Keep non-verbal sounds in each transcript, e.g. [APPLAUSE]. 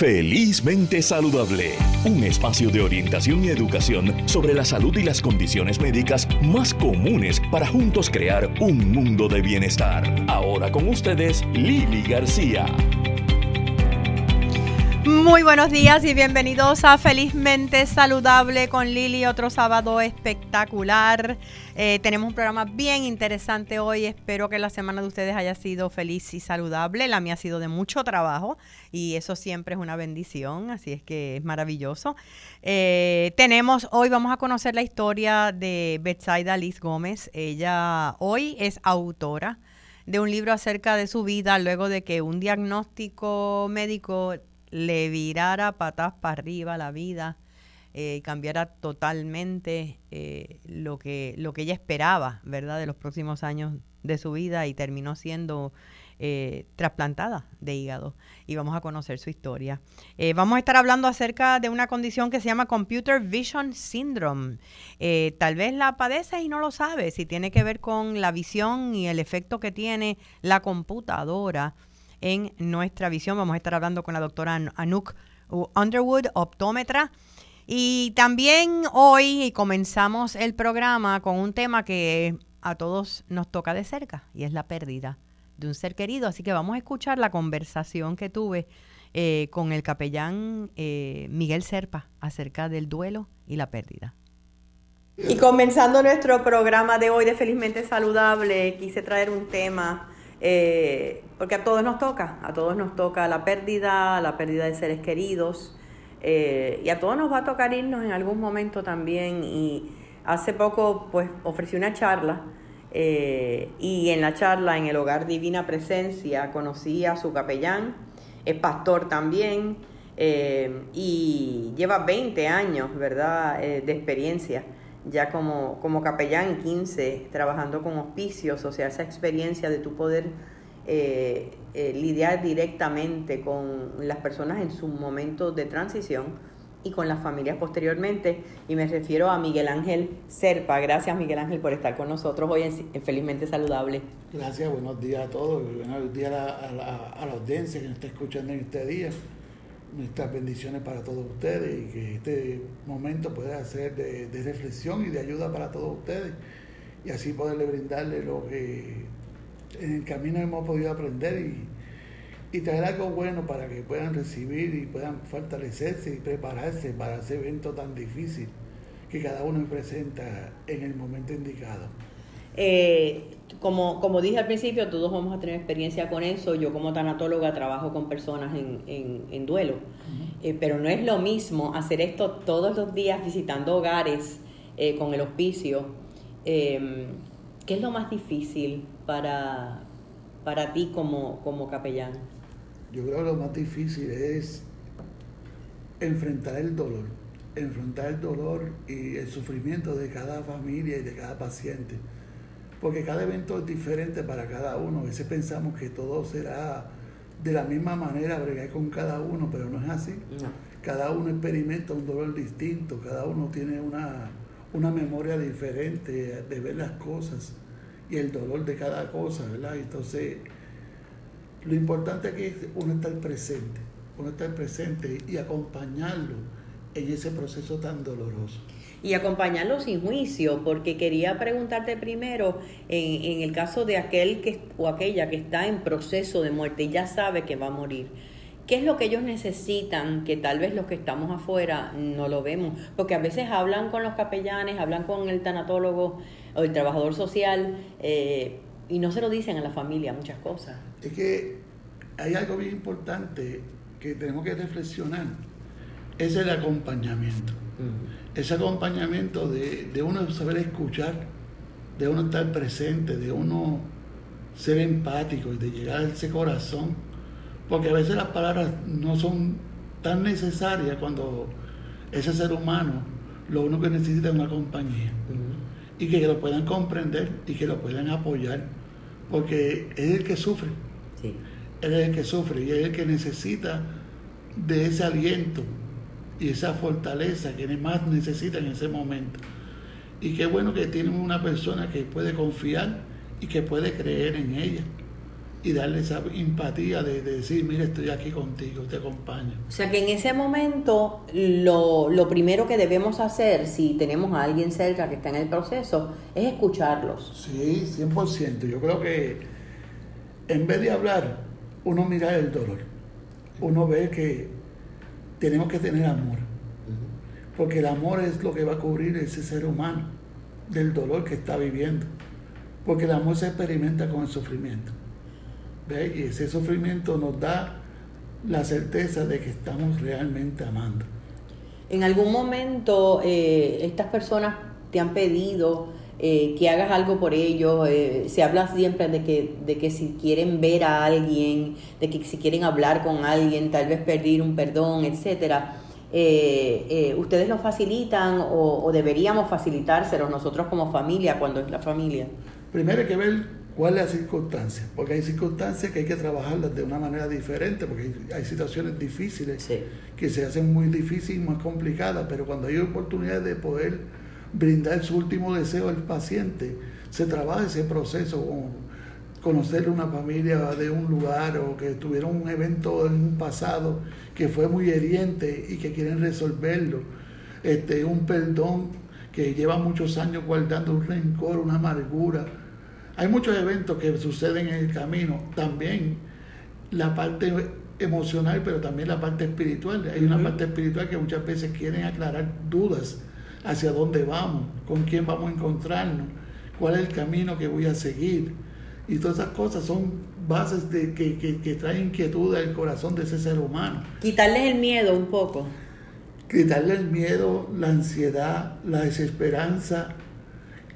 Felizmente Saludable, un espacio de orientación y educación sobre la salud y las condiciones médicas más comunes para juntos crear un mundo de bienestar. Ahora con ustedes, Lili García. Muy buenos días y bienvenidos a Felizmente Saludable con Lili, otro sábado espectacular. Eh, tenemos un programa bien interesante hoy. Espero que la semana de ustedes haya sido feliz y saludable. La mía ha sido de mucho trabajo y eso siempre es una bendición, así es que es maravilloso. Eh, tenemos, hoy vamos a conocer la historia de Betsaida Liz Gómez. Ella hoy es autora de un libro acerca de su vida luego de que un diagnóstico médico le virara patas para arriba la vida eh, cambiara totalmente eh, lo, que, lo que ella esperaba, ¿verdad?, de los próximos años de su vida y terminó siendo eh, trasplantada de hígado. Y vamos a conocer su historia. vamos a estar hablando acerca de una condición que se llama Computer Vision Syndrome. tal vez la padeces y no lo sabes, si tiene que ver con la visión y el efecto que tiene la computadora en nuestra visión. Vamos a estar hablando con la doctora Anouk Underwood, optómetra. Y también hoy comenzamos el programa con un tema que a todos nos toca de cerca y es la pérdida de un ser querido. Así que vamos a escuchar la conversación que tuve eh, con el capellán eh, Miguel Serpa acerca del duelo y la pérdida. Y comenzando nuestro programa de hoy de Felizmente Saludable, quise traer un tema eh, porque a todos nos toca, a todos nos toca la pérdida, la pérdida de seres queridos, eh, y a todos nos va a tocar irnos en algún momento también. Y hace poco, pues, ofrecí una charla, eh, y en la charla, en el Hogar Divina Presencia, conocí a su capellán, es pastor también, y lleva 20 años, ¿verdad?, de experiencia ya como, como capellán 15, trabajando con hospicios, o sea, esa experiencia de tu poder eh, eh, lidiar directamente con las personas en su momento de transición y con las familias posteriormente. Y me refiero a Miguel Ángel Serpa. Gracias Miguel Ángel por estar con nosotros hoy en, Felizmente Saludable. Gracias, buenos días a todos, buenos días a la, a la audiencia que nos está escuchando en este día nuestras bendiciones para todos ustedes y que este momento pueda ser de, reflexión y de ayuda para todos ustedes y así poderle brindarle lo que en el camino hemos podido aprender y, y traer algo bueno para que puedan recibir y puedan fortalecerse y prepararse para ese evento tan difícil que cada uno presenta en el momento indicado. Eh, como, como dije al principio, todos vamos a tener experiencia con eso. Yo como tanatóloga trabajo con personas en, en, duelo, eh, pero no es lo mismo hacer esto todos los días visitando hogares eh, con el hospicio. Em, ¿Qué es lo más difícil para, para ti como, como capellán? Yo creo que lo más difícil es enfrentar el dolor, enfrentar el dolor y el sufrimiento de cada familia y de cada paciente porque cada evento es diferente para cada uno. A veces pensamos que todo será de la misma manera, bregar con cada uno, pero no es así. Cada uno experimenta un dolor distinto, cada uno tiene una, una memoria diferente de ver las cosas y el dolor de cada cosa, ¿verdad? Entonces, lo importante aquí es uno estar presente, uno estar presente y acompañarlo en ese proceso tan doloroso y acompañarlo sin juicio, porque quería preguntarte primero, en, el caso de aquel que, o aquella que está en proceso de muerte y ya sabe que va a morir, ¿qué es lo que ellos necesitan que tal vez los que estamos afuera no lo vemos? Porque a veces hablan con los capellanes, hablan con el tanatólogo o el trabajador social eh, y no se lo dicen a la familia muchas cosas. Es que hay algo bien importante que tenemos que reflexionar, es el acompañamiento ese acompañamiento de, uno saber escuchar, de uno estar presente, de uno ser empático y de llegar a ese corazón, porque a veces las palabras no son tan necesarias cuando ese ser humano lo único que necesita es una compañía. Y que lo puedan comprender y que lo puedan apoyar, porque es el que sufre, él es el que sufre y es el que necesita de ese aliento y esa fortaleza que más necesita en ese momento. Y qué bueno que tiene una persona que puede confiar y que puede creer en ella. y darle esa empatía de, decir, mire, estoy aquí contigo, te acompaño. O sea que en ese momento lo, lo, primero que debemos hacer, si tenemos a alguien cerca que está en el proceso, es escucharlos. Sí, 100%. Yo creo que en vez de hablar, uno mira el dolor. Uno ve que tenemos que tener amor. Porque el amor es lo que va a cubrir ese ser humano del dolor que está viviendo. Porque el amor se experimenta con el sufrimiento. Y ese sufrimiento nos da la certeza de que estamos realmente amando. En algún momento eh, estas personas te han pedido eh, que hagas algo por ellos, eh, se habla siempre de que, de que si quieren ver a alguien, de que si quieren hablar con alguien, tal vez pedir un perdón, etcétera. ¿Ustedes lo facilitan o, o deberíamos facilitárselo nosotros como familia cuando es la familia? Primero hay que ver ¿Cuál es la circunstancia? Porque hay circunstancias que hay que trabajarlas de una manera diferente, porque hay, situaciones difíciles que se hacen muy difíciles y más complicadas, pero cuando hay oportunidad de poder brindar su último deseo al paciente, se trabaja ese proceso, como conocer una familia de un lugar o que tuvieron un evento en un pasado que fue muy heriente y que quieren resolverlo, este, un perdón que lleva muchos años guardando un rencor, una amargura. Hay muchos eventos que suceden en el camino. También la parte emocional, pero también la parte espiritual. Hay una parte espiritual que muchas veces quieren aclarar dudas hacia dónde vamos, con quién vamos a encontrarnos, cuál es el camino que voy a seguir. Y todas esas cosas son bases de, que, que, traen inquietud al corazón de ese ser humano. Quitarles el miedo un poco. Quitarle el miedo, la ansiedad, la desesperanza,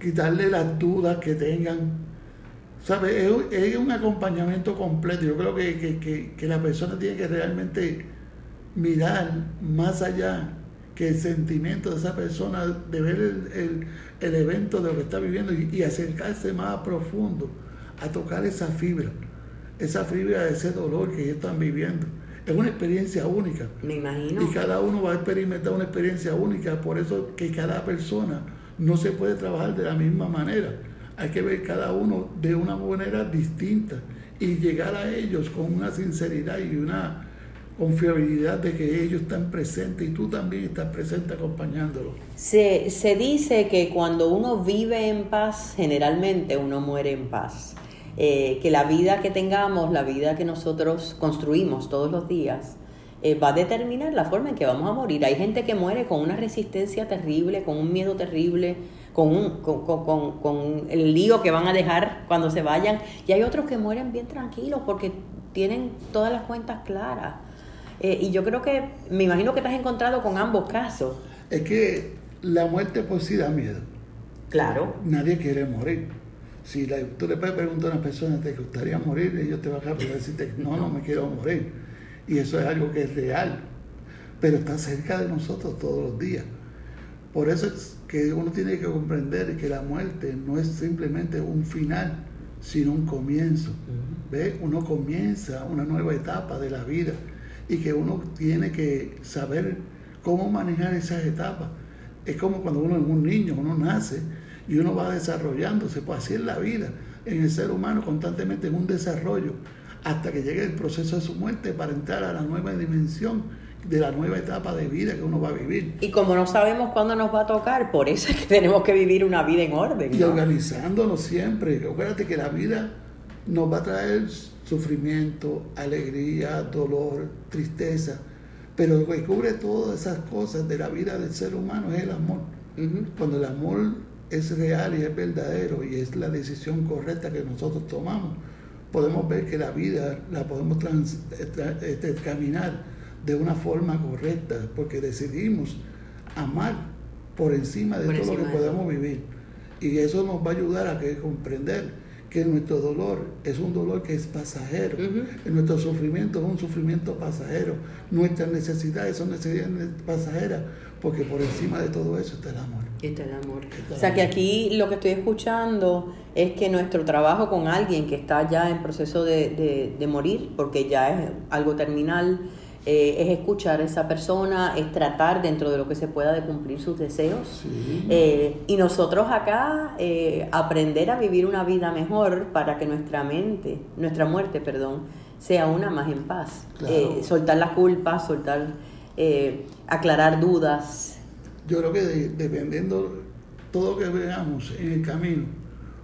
quitarle las dudas que tengan ¿Sabe? Es, un acompañamiento completo. Yo creo que, la persona tiene que realmente mirar más allá que el sentimiento de esa persona, de ver el, evento de lo que está viviendo y, acercarse más profundo, a tocar esa fibra, esa fibra de ese dolor que ellos están viviendo. Es una experiencia única. Me imagino. Y cada uno va a experimentar una experiencia única, por eso que cada persona no se puede trabajar de la misma manera hay que ver cada uno de una manera distinta y llegar a ellos con una sinceridad y una confiabilidad de que ellos están presentes y tú también estás presente acompañándolos. Se, se dice que cuando uno vive en paz, generalmente uno muere en paz. Eh, que la vida que tengamos, la vida que nosotros construimos todos los días, eh, va a determinar la forma en que vamos a morir. Hay gente que muere con una resistencia terrible, con un miedo terrible, con, con, el lío que van a dejar cuando se vayan. Y hay otros que mueren bien tranquilos porque tienen todas las cuentas claras. Eh, y yo creo que, me imagino que te has encontrado con ambos casos. Es que la muerte por sí da miedo. Claro. Nadie quiere morir. Si tú le puedes preguntar a una persona, ¿te gustaría morir? Ellos te van a [LAUGHS] decirte, no, no me quiero morir. Y eso es algo que es real. Pero está cerca de nosotros todos los días. Por eso es que uno tiene que comprender que la muerte no es simplemente un final, sino un comienzo. ¿Ve? Uno comienza una nueva etapa de la vida y que uno tiene que saber cómo manejar esas etapas. Es como cuando uno es un niño, uno nace y uno va desarrollándose, pues así es la vida, en el ser humano constantemente en un desarrollo, hasta que llegue el proceso de su muerte para entrar a la nueva dimensión de la nueva etapa de vida que uno va a vivir. Y como no sabemos cuándo nos va a tocar, por eso es que [LAUGHS] tenemos que vivir una vida en orden. Y organizándonos siempre. Acuérdate que la vida nos va a traer sufrimiento, alegría, dolor, tristeza. Pero lo que cubre todas esas cosas de la vida del ser humano es el amor. Cuando el amor es real y es verdadero y es la decisión correcta que nosotros tomamos, podemos ver que la vida la podemos este, caminar de una forma correcta, porque decidimos amar por encima de todo lo que podemos vivir. Y eso nos va a ayudar a que comprender que nuestro dolor es un dolor que es pasajero, nuestro sufrimiento es un sufrimiento pasajero, nuestras necesidades son necesidades pasajeras, porque por encima de todo eso está el amor. Está el amor. o sea que aquí lo que estoy escuchando es que nuestro trabajo con alguien que está ya en proceso de, de morir, porque ya es algo terminal, eh, es escuchar a esa persona, es tratar dentro de lo que se pueda de cumplir sus deseos. Sí. Eh, y nosotros acá eh, aprender a vivir una vida mejor para que nuestra mente, nuestra muerte, perdón, sea una más en paz. Claro. Soltar la culpa, soltar, aclarar dudas. Yo creo que de- dependiendo todo lo que veamos en el camino,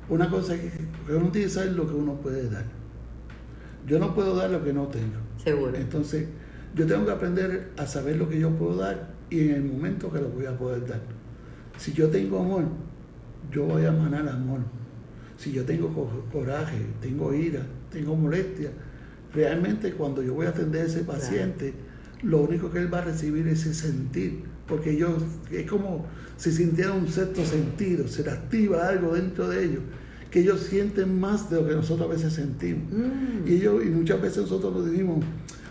una cosa es que, que uno tiene que saber lo que uno puede dar. Yo no puedo dar lo que no tengo. Seguro. Entonces, yo tengo que aprender a saber lo que yo puedo dar y en el momento que lo voy a poder dar. Si yo tengo amor, yo voy a emanar amor. Si yo tengo co- coraje, tengo ira, tengo molestia, realmente cuando yo voy a atender a ese paciente, lo único que él va a recibir es ese sentir, porque yo es como si sintiera un sexto sentido, se le activa algo dentro de ellos, que ellos sienten más de lo que nosotros a veces sentimos. Mm. Y, ellos, y muchas veces nosotros nos decimos,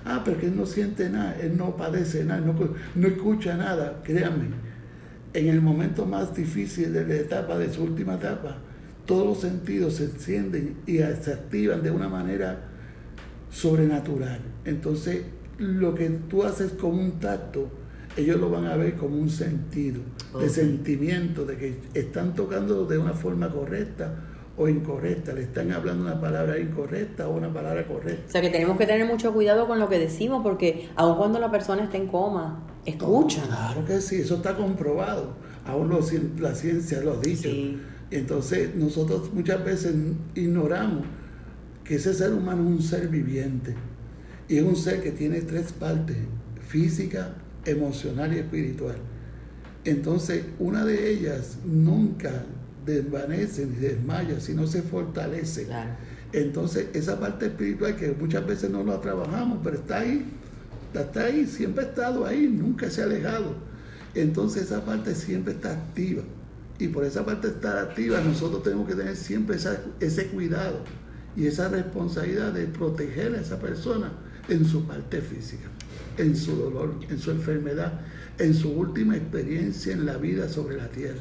ah, pero que él no siente nada, él no padece nada, no, no escucha nada. Créanme, en el momento más difícil de la etapa, de su última etapa, todos los sentidos se encienden y se activan de una manera sobrenatural. Entonces, lo que tú haces con un tacto, ellos lo van a ver como un sentido, de sentimiento, de que están tocando de una forma correcta o incorrecta, le están hablando una palabra incorrecta o una palabra correcta. O sea que tenemos que tener mucho cuidado con lo que decimos porque aun cuando la persona está en coma, escucha. Claro que sí, eso está comprobado. Aún lo cien- la ciencia lo ha dicho. Sí. Entonces, nosotros muchas veces ignoramos que ese ser humano es un ser viviente. Y es un ser que tiene tres partes, física, emocional y espiritual. Entonces, una de ellas nunca desvanece ni desmaya, sino se fortalece. Claro. Entonces, esa parte espiritual que muchas veces no la trabajamos, pero está ahí, está ahí, siempre ha estado ahí, nunca se ha alejado. Entonces, esa parte siempre está activa. Y por esa parte estar activa, nosotros tenemos que tener siempre esa- ese cuidado y esa responsabilidad de proteger a esa persona en su parte física, en su dolor, en su enfermedad, en su última experiencia en la vida sobre la tierra.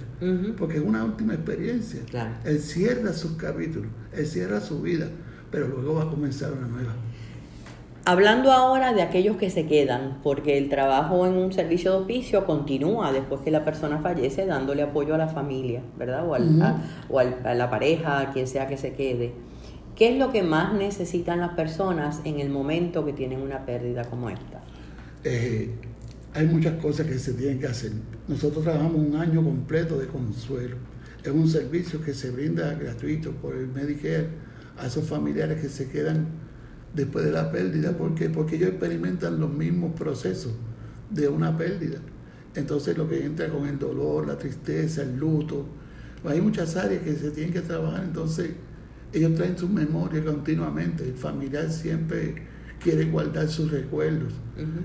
Porque es una última experiencia. Claro. Él cierra sus capítulos, él cierra su vida, pero luego va a comenzar una nueva. Hablando ahora de aquellos que se quedan, porque el trabajo en un servicio de oficio continúa después que la persona fallece, dándole apoyo a la familia, ¿verdad? O, al- a, o al- a la pareja, a quien sea que se quede. ¿Qué es lo que más necesitan las personas en el momento que tienen una pérdida como esta? Eh, hay muchas cosas que se tienen que hacer. Nosotros trabajamos un año completo de consuelo. Es un servicio que se brinda gratuito por el Medicare a esos familiares que se quedan después de la pérdida. ¿Por qué? Porque ellos experimentan los mismos procesos de una pérdida. Entonces lo que entra con el dolor, la tristeza, el luto, hay muchas áreas que se tienen que trabajar. Entonces ellos traen su memoria continuamente. El familiar siempre quiere guardar sus recuerdos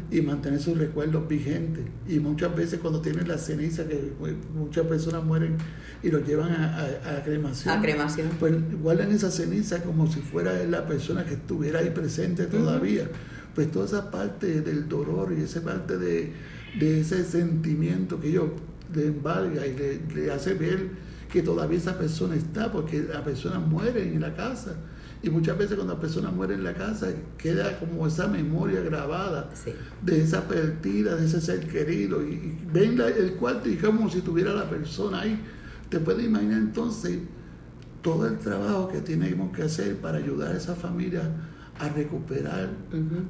y mantener sus recuerdos vigentes. Y muchas veces cuando tienen la ceniza, que pues, muchas personas mueren y los llevan a, a- a cremación. A cremación. Pues guardan esa ceniza como si fuera la persona que estuviera ahí presente todavía. Pues toda esa parte del dolor y esa parte de, de ese sentimiento que ellos le embarga y le, le hace ver que todavía esa persona está, porque la persona muere en la casa. Y muchas veces cuando la persona muere en la casa queda como esa memoria grabada Sí. de esa partida, de ese ser querido. Y, y ven la- el cuarto y como si tuviera la persona ahí. Te puedes imaginar entonces todo el trabajo que tenemos que hacer para ayudar a esa familia a recuperar,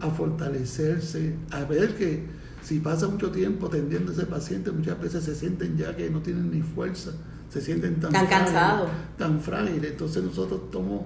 a fortalecerse, a ver que si pasa mucho tiempo atendiendo a ese paciente, muchas veces se sienten ya que no tienen ni fuerza, se sienten tan, cansados. tan frágiles. Entonces nosotros tomamos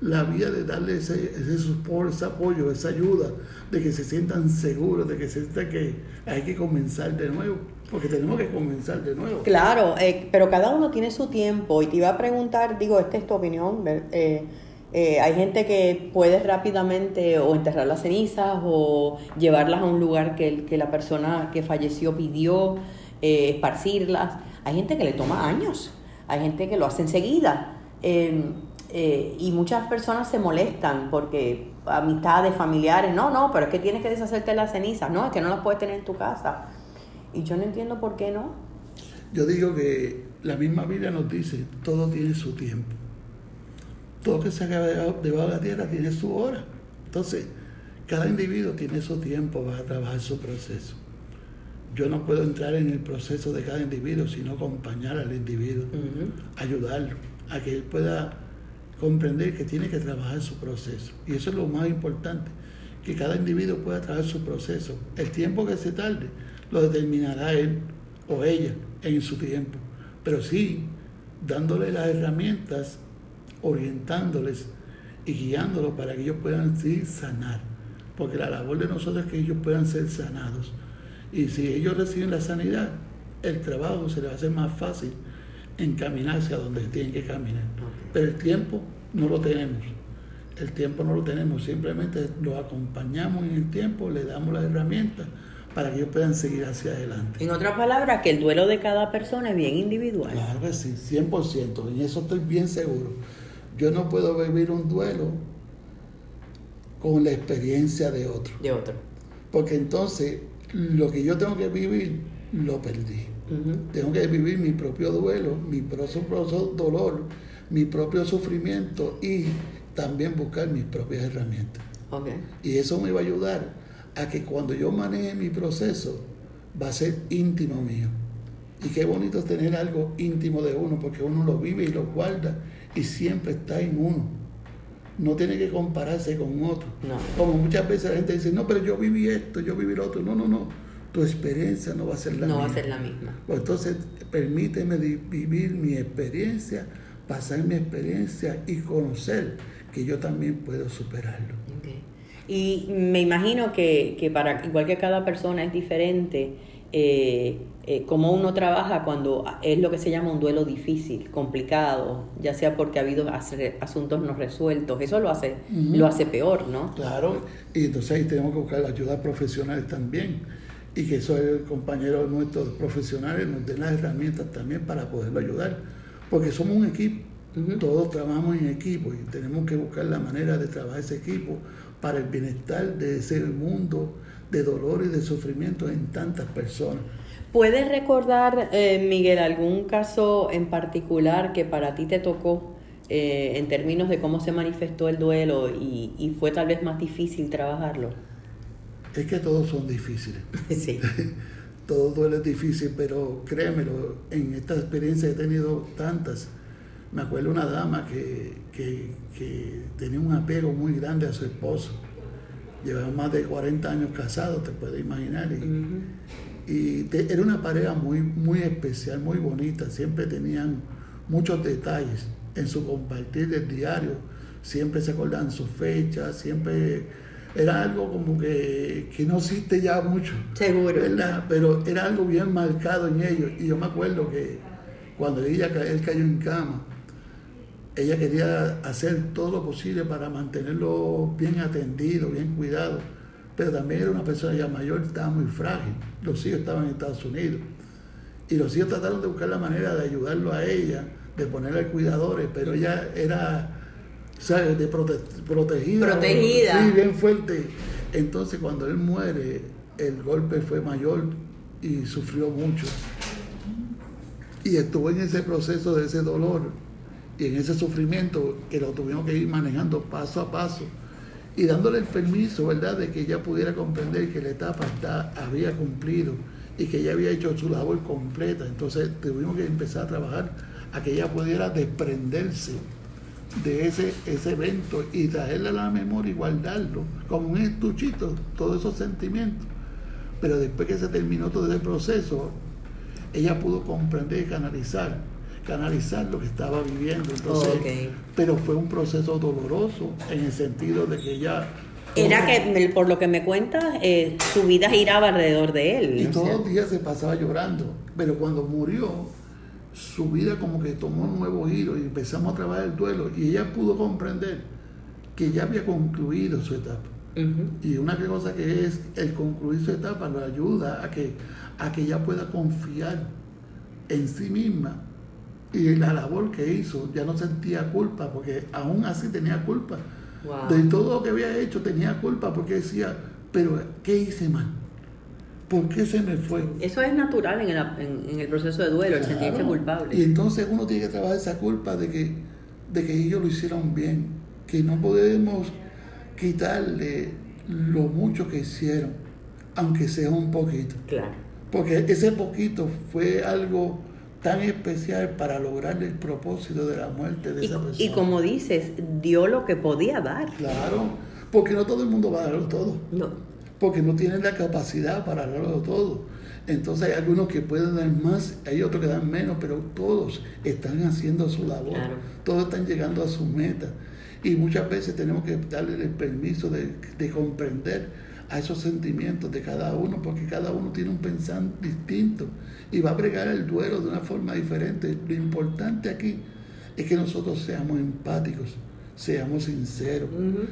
la vía de darle ese, ese support, ese apoyo, esa ayuda, de que se sientan seguros, de que se sientan que hay que comenzar de nuevo, porque tenemos que comenzar de nuevo. Claro, eh, pero cada uno tiene su tiempo y te iba a preguntar, digo, esta es tu opinión, eh, eh, hay gente que puede rápidamente o enterrar las cenizas o llevarlas a un lugar que, que la persona que falleció pidió, esparcirlas. Hay gente que le toma años, hay gente que lo hace enseguida. eh, eh, y muchas personas se molestan porque amistades, familiares, no, no, pero es que tienes que deshacerte de las cenizas, no, es que no las puedes tener en tu casa. Y yo no entiendo por qué no. Yo digo que la misma Biblia nos dice, todo tiene su tiempo. Todo que se haga debajo de la tierra tiene su hora. Entonces, cada individuo tiene su tiempo para trabajar su proceso. Yo no puedo entrar en el proceso de cada individuo, sino acompañar al individuo, ayudarlo, a que él pueda comprender que tiene que trabajar su proceso. Y eso es lo más importante, que cada individuo pueda trabajar su proceso. El tiempo que se tarde lo determinará él o ella en su tiempo, pero sí dándole las herramientas, orientándoles y guiándolos para que ellos puedan sí sanar. Porque la labor de nosotros es que ellos puedan ser sanados. Y si ellos reciben la sanidad, el trabajo se les va a hacer más fácil encaminarse a donde tienen que caminar. Pero el tiempo no lo tenemos. El tiempo no lo tenemos, simplemente lo acompañamos en el tiempo, le damos las herramientas para que ellos puedan seguir hacia adelante. En otras palabras, que el duelo de cada persona es bien individual. Claro que sí, 100%, en eso estoy bien seguro. Yo no puedo vivir un duelo con la experiencia de otro. De otro. Porque entonces lo que yo tengo que vivir, lo perdí. Tengo que vivir mi propio duelo, mi propio dolor, mi propio sufrimiento y también buscar mis propias herramientas. Y eso me va a ayudar a que cuando yo maneje mi proceso, va a ser íntimo mío. Y qué bonito es tener algo íntimo de uno, porque uno lo vive y lo guarda y siempre está en uno. No tiene que compararse con otro. Como muchas veces la gente dice, no, pero yo viví esto, yo viví lo otro. No, no, no. Tu experiencia no va a ser la misma. No va a ser la misma. Pues entonces, permíteme vivir mi experiencia, pasar mi experiencia y conocer que yo también puedo superarlo. Y me imagino que, que, para, igual que cada persona es diferente, eh, eh, cómo uno trabaja cuando es lo que se llama un duelo difícil, complicado, ya sea porque ha habido asuntos no resueltos, eso lo hace, lo hace peor, ¿no? Claro, y entonces ahí tenemos que buscar la ayuda profesional también, y que esos compañeros nuestros profesionales nos den las herramientas también para poderlo ayudar, porque somos un equipo, todos trabajamos en equipo y tenemos que buscar la manera de trabajar ese equipo para el bienestar de ese mundo de dolor y de sufrimiento en tantas personas. ¿Puedes recordar, eh, Miguel, algún caso en particular que para ti te tocó eh, en términos de cómo se manifestó el duelo y, y, fue tal vez más difícil trabajarlo? Es que todos son difíciles. [LAUGHS] Sí. [LAUGHS] Todo duelo es difícil, pero créemelo, en esta experiencia he tenido tantas. Me acuerdo una dama que, que, que tenía un apego muy grande a su esposo llevaban más de 40 años casados, te puedes imaginar. Y, era una pareja muy, muy especial, muy bonita. Siempre tenían muchos detalles en su compartir del diario. Siempre se acordaban sus fechas, siempre era algo como que, no existe ya mucho. Seguro. Pero era algo bien marcado en ellos. Y yo me acuerdo que cuando ella, él cayó en cama, ella quería hacer todo lo posible para mantenerlo bien atendido, bien cuidado, pero también era una persona ya mayor, estaba muy frágil. Los hijos estaban en Estados Unidos y los hijos trataron de buscar la manera de ayudarlo a ella, de ponerle cuidadores, pero ella era, ¿sabes?, de protegida. Protegida. Sí, bien fuerte. Entonces, cuando él muere, el golpe fue mayor y sufrió mucho. Y estuvo en ese proceso de ese dolor y en ese sufrimiento que lo tuvimos que ir manejando paso a paso y dándole el permiso, ¿verdad?, de que ella pudiera comprender que la etapa había cumplido y que ella había hecho su labor completa. Entonces tuvimos que empezar a trabajar a que ella pudiera desprenderse de ese, ese evento y traerle a la memoria y guardarlo como un estuchito, todos esos sentimientos. Pero después que se terminó todo ese proceso, ella pudo comprender y canalizar canalizar lo que estaba viviendo. Entonces, Pero fue un proceso doloroso en el sentido de que ella... Era que, por lo que me cuentas, eh, su vida giraba alrededor de él. Y todos los días se pasaba llorando. Pero cuando murió, su vida como que tomó un nuevo giro y empezamos a trabajar el duelo. Y ella pudo comprender que ya había concluido su etapa. Y una cosa que es el concluir su etapa lo ayuda a que, a que ella pueda confiar en sí misma y la labor que hizo, ya no sentía culpa, porque aún así tenía culpa. De todo lo que había hecho tenía culpa, porque decía, pero ¿qué hice mal? ¿Por qué se me fue? Eso es natural en el, en, el proceso de duelo, el sentirse culpable. Y entonces uno tiene que trabajar esa culpa de que, de que ellos lo hicieron bien, que no podemos quitarle lo mucho que hicieron, aunque sea un poquito. Claro. Porque ese poquito fue algo tan especial para lograr el propósito de la muerte de Y, esa persona. y como dices, dio lo que podía dar. Claro, porque no todo el mundo va a darlo todo, No. porque no tienen la capacidad para darlo todo. Entonces hay algunos que pueden dar más, hay otros que dan menos, pero todos están haciendo su labor, Claro. todos están llegando a su meta. Y muchas veces tenemos que darle el permiso de, de comprender a esos sentimientos de cada uno, porque cada uno tiene un pensamiento distinto y va a bregar el duelo de una forma diferente. Lo importante aquí es que nosotros seamos empáticos, seamos sinceros,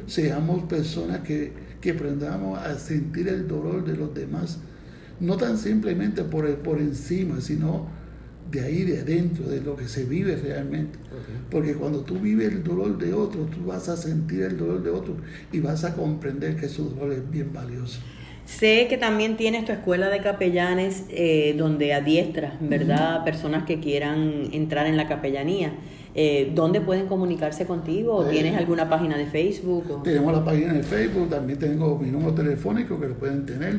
seamos personas que, que aprendamos a sentir el dolor de los demás, no tan simplemente por, el- por encima, sino de ahí, de adentro, de lo que se vive realmente. Porque cuando tú vives el dolor de otro, tú vas a sentir el dolor de otro y vas a comprender que su dolor es bien valioso. Sé que también tienes tu escuela de capellanes eh, donde adiestras, ¿verdad? Personas que quieran entrar en la capellanía. Eh, ¿Dónde pueden comunicarse contigo? ¿O Eh, ¿Tienes alguna página de Facebook? o- Tenemos la página de Facebook, también tengo mi número telefónico que lo pueden tener,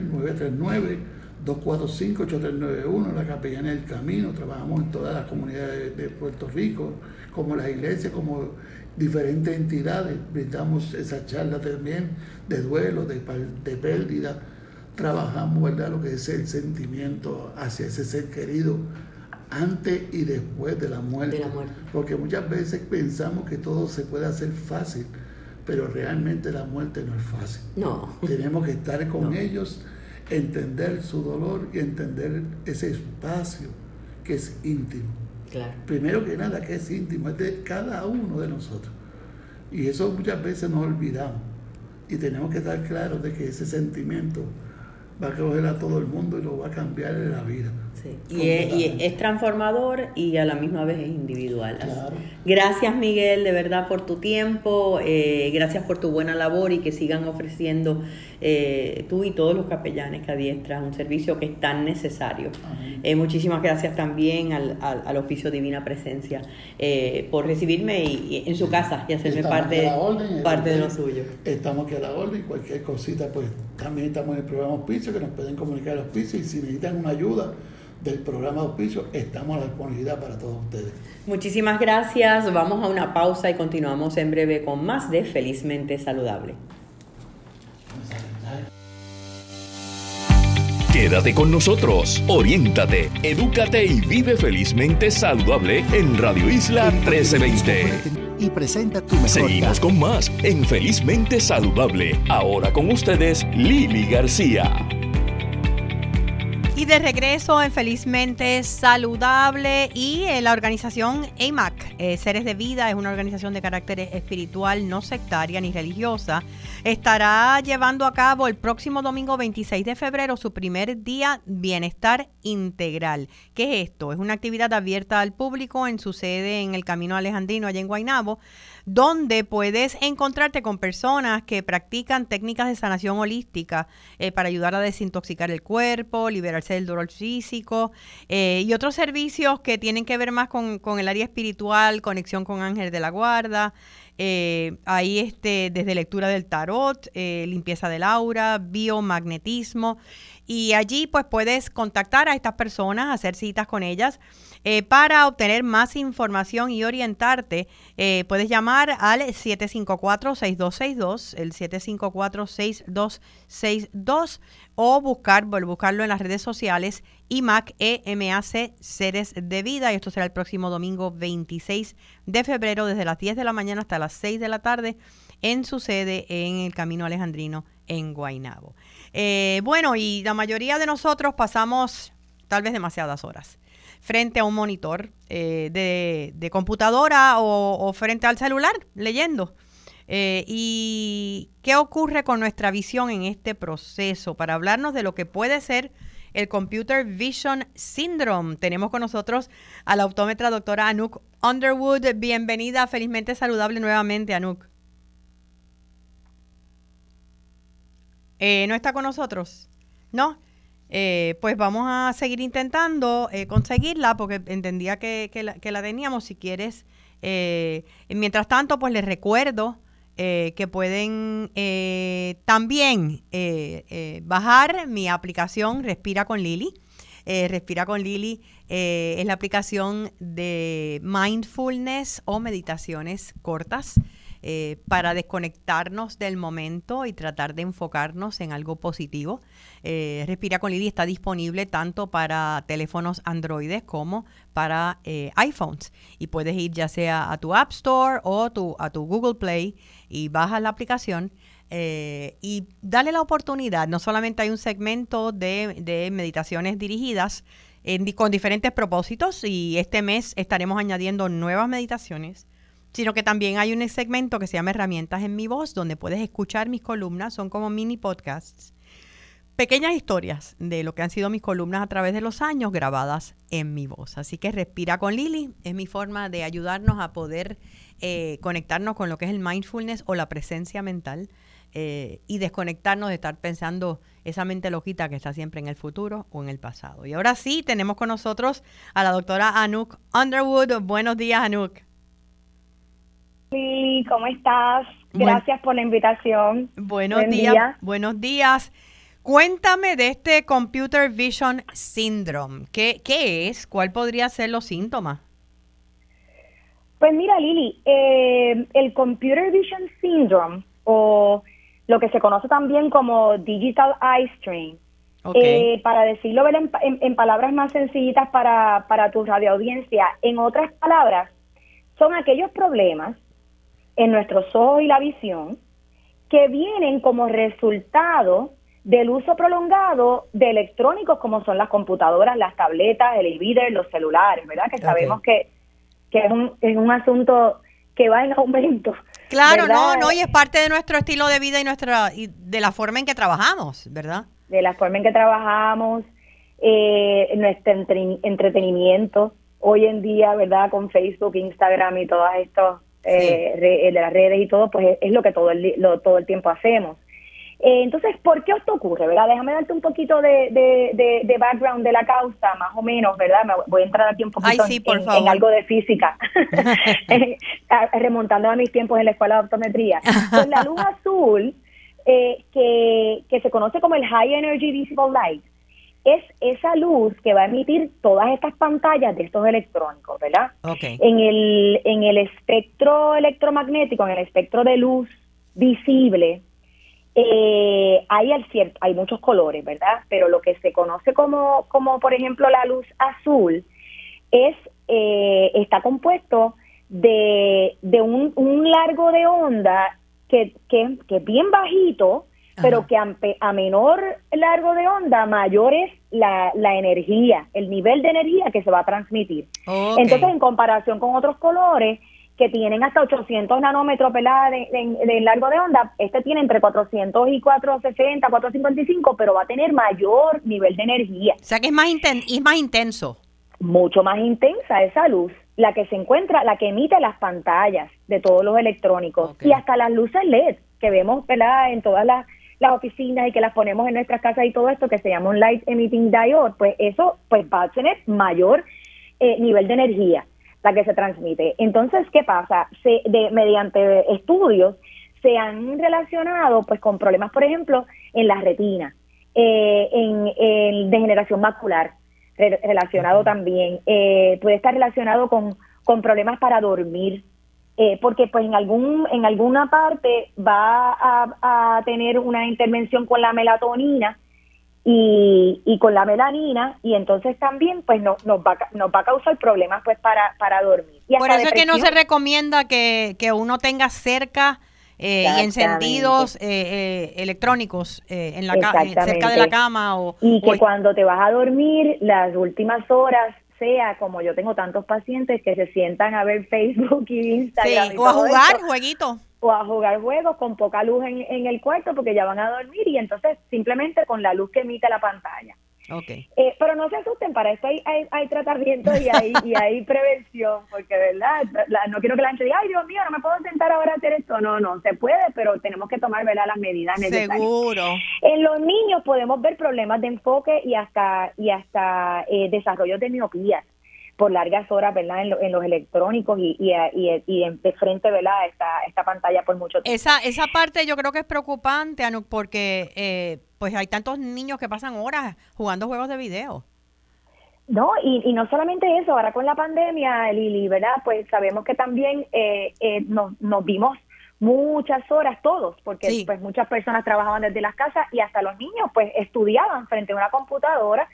939-245-8391, la Capellanía del Camino. Trabajamos en todas las comunidades de, Puerto Rico, como las iglesias, como diferentes entidades. Brindamos esa charla también de duelo, de, de pérdida. Trabajamos, ¿verdad?, lo que es el sentimiento hacia ese ser querido antes y después de la muerte. De la muerte. Porque muchas veces pensamos que todo se puede hacer fácil, pero realmente la muerte no es fácil. No. Tenemos que estar con No. ellos, entender su dolor y entender ese espacio que es íntimo. Claro. Primero que nada, que es íntimo, es de cada uno de nosotros. Y eso muchas veces nos olvidamos. Y tenemos que estar claros de que ese sentimiento va a coger a todo el mundo y lo va a cambiar en la vida. Sí. Y, es, y es transformador y a la misma vez es individual. Claro. Gracias Miguel, de verdad, por tu tiempo, eh, gracias por tu buena labor y que sigan ofreciendo eh, tú y todos los capellanes que adiestran un servicio que es tan necesario. Eh, muchísimas gracias también al, al, al oficio Divina Presencia eh, por recibirme y, y en su casa y hacerme Estamos parte, a la orden, parte de lo suyo. Estamos aquí a la orden, cualquier cosita, pues también estamos en el programa Auspicio, que nos pueden comunicar el auspicio y si necesitan una ayuda del programa Auspicio, estamos a la disponibilidad para todos ustedes. Muchísimas gracias, vamos a una pausa y continuamos en breve con más de Felizmente Saludable. Quédate con nosotros, oriéntate, edúcate y vive felizmente saludable en Radio Isla 1320. Y presenta tu mejor Seguimos con más en Felizmente Saludable. Ahora con ustedes, Lili García. Y de regreso en Felizmente Saludable y eh, la organización AMAC, eh, Seres de Vida, es una organización de carácter espiritual, no sectaria ni religiosa, estará llevando a cabo el próximo domingo 26 de febrero su primer día Bienestar Integral. ¿Qué es esto? Es una actividad abierta al público en su sede en el Camino Alejandrino, allá en Guaynabo, donde puedes encontrarte con personas que practican técnicas de sanación holística eh, para ayudar a desintoxicar el cuerpo, liberarse del dolor físico eh, y otros servicios que tienen que ver más con, el área espiritual, conexión con ángeles de la guarda. Eh, ahí este, desde lectura del tarot, limpieza del aura, biomagnetismo. Y allí pues puedes contactar a estas personas, hacer citas con ellas. Eh, para obtener más información y orientarte, eh, puedes llamar al 754-6262, el 754-6262, o buscar, buscarlo en las redes sociales, IMAC, EMAC, Seres de Vida, y esto será el próximo domingo 26 de febrero, desde las 10 de la mañana hasta las 6 de la tarde, en su sede en el Camino Alejandrino, en Guaynabo. Eh, bueno, y la mayoría de nosotros pasamos tal vez demasiadas horas frente a un monitor eh, de, computadora o, frente al celular leyendo. Eh, ¿Y qué ocurre con nuestra visión en este proceso? Para hablarnos de lo que puede ser el Computer Vision Syndrome, tenemos con nosotros a la optómetra doctora Anouk Underwood. Bienvenida, felizmente saludable nuevamente, Anouk. Eh, ¿No está con nosotros? ¿No? Eh, pues vamos a seguir intentando eh, conseguirla porque entendía que, la, teníamos. Si quieres, eh, mientras tanto, pues les recuerdo que pueden también bajar mi aplicación Respira con Lili. Respira con Lili es la aplicación de mindfulness o meditaciones cortas eh, para desconectarnos del momento y tratar de enfocarnos en algo positivo. Eh, Respira con Lili está disponible tanto para teléfonos Android como para eh, iPhones. Y puedes ir ya sea a tu App Store o a tu Google Play y bajas la aplicación. y dale la oportunidad. No solamente hay un segmento de, meditaciones dirigidas con diferentes propósitos y este mes estaremos añadiendo nuevas meditaciones sino que también hay un segmento que se llama Herramientas en mi voz, donde puedes escuchar mis columnas, son como mini podcasts, pequeñas historias de lo que han sido mis columnas a través de los años grabadas en mi voz. Así que respira con Lili, es mi forma de ayudarnos a poder eh, conectarnos con lo que es el mindfulness o la presencia mental eh, y desconectarnos de estar pensando esa mente loquita que está siempre en el futuro o en el pasado. Y ahora sí, tenemos con nosotros a la doctora Anouk Underwood. Buenos días, Anouk. Sí, ¿cómo estás? Gracias por la invitación. Buenos días. Buenos días. Cuéntame de este Computer Vision Syndrome. ¿Qué, es? ¿Cuál podría ser los síntomas? Pues mira, Lili, eh, el Computer Vision Syndrome, o lo que se conoce también como Digital Eye Strain, eh, para decirlo en, palabras más sencillitas para, para tu radio audiencia, en otras palabras, son aquellos problemas en nuestros ojos y la visión que vienen como resultado del uso prolongado de electrónicos como son las computadoras, las tabletas, el e los celulares, ¿verdad? Que sabemos que, es, un, es un asunto que va en aumento. Claro, no, no, y es parte de nuestro estilo de vida y nuestra y de la forma en que trabajamos, ¿verdad? De la forma en que trabajamos, eh, nuestro entretenimiento hoy en día, ¿verdad? Con Facebook, Instagram y todos estos eh, de las redes y todo, pues es, lo que todo el, todo el tiempo hacemos. Eh, entonces, ¿por qué esto ocurre? ¿verdad? Déjame darte un poquito de, de, background de la causa, más o menos, ¿verdad? Me voy a entrar aquí un poquito en, algo de física, [LAUGHS] [LAUGHS] eh, remontando a mis tiempos en la escuela de optometría. Pues la luz [LAUGHS] azul, eh, que, que se conoce como el High Energy Visible Light, es esa luz que va a emitir todas estas pantallas de estos electrónicos, ¿verdad? En, el, en el espectro electromagnético, en el espectro de luz visible, eh, hay, al cierto, hay muchos colores, ¿verdad? Pero lo que se conoce como, como por ejemplo, la luz azul, es eh, está compuesto de, de un, un largo de onda que, que, que es bien bajito, pero que a, menor largo de onda, mayor es la, la, energía, el nivel de energía que se va a transmitir. Entonces, en comparación con otros colores que tienen hasta 800 nanómetros de, de, largo de onda, este tiene entre 400 y 460, 455, pero va a tener mayor nivel de energía. O sea que es más, es más intenso. Mucho más intensa esa luz, la que se encuentra, la que emite las pantallas de todos los electrónicos y hasta las luces LED que vemos ¿verdad? en todas las las oficinas y que las ponemos en nuestras casas y todo esto que se llama un light emitting diode, pues eso pues va a tener mayor eh, nivel de energía la que se transmite. Entonces, ¿qué pasa? Se, de, mediante estudios se han relacionado pues con problemas, por ejemplo, en la retina, eh, en, degeneración macular, relacionado también, eh, puede estar relacionado con, con problemas para dormir, eh, porque pues en algún en alguna parte va a, tener una intervención con la melatonina y, y, con la melanina y entonces también pues no, nos va nos va a causar problemas pues para para dormir. Por eso es que no se recomienda que, que uno tenga cerca eh, y encendidos eh, electrónicos en la cerca de la cama o y que cuando te vas a dormir las últimas horas sea como yo tengo tantos pacientes que se sientan a ver Facebook y Instagram. o a jugar jueguitos. O a jugar juegos con poca luz en, en el cuarto porque ya van a dormir y entonces simplemente con la luz que emite la pantalla. Okay. Eh, pero no se asusten, para esto hay, hay, tratamiento y hay, y hay [LAUGHS] prevención, porque verdad, no quiero que la gente diga, ay Dios mío, no me puedo sentar ahora a hacer esto. No, no, se puede, pero tenemos que tomar ¿verdad? las medidas necesarias. Seguro. En los niños podemos ver problemas de enfoque y hasta, y hasta eh, desarrollo de miopía por largas horas, ¿verdad? En, los electrónicos y, y, y, de frente, ¿verdad? Esta, esta pantalla por mucho tiempo. Esa, esa parte yo creo que es preocupante, Anu, porque eh, pues hay tantos niños que pasan horas jugando juegos de video. No, y, y no solamente eso, ahora con la pandemia, Lili, ¿verdad? Pues sabemos que también eh, eh, nos, nos vimos muchas horas todos, porque pues muchas personas trabajaban desde las casas y hasta los niños pues estudiaban frente a una computadora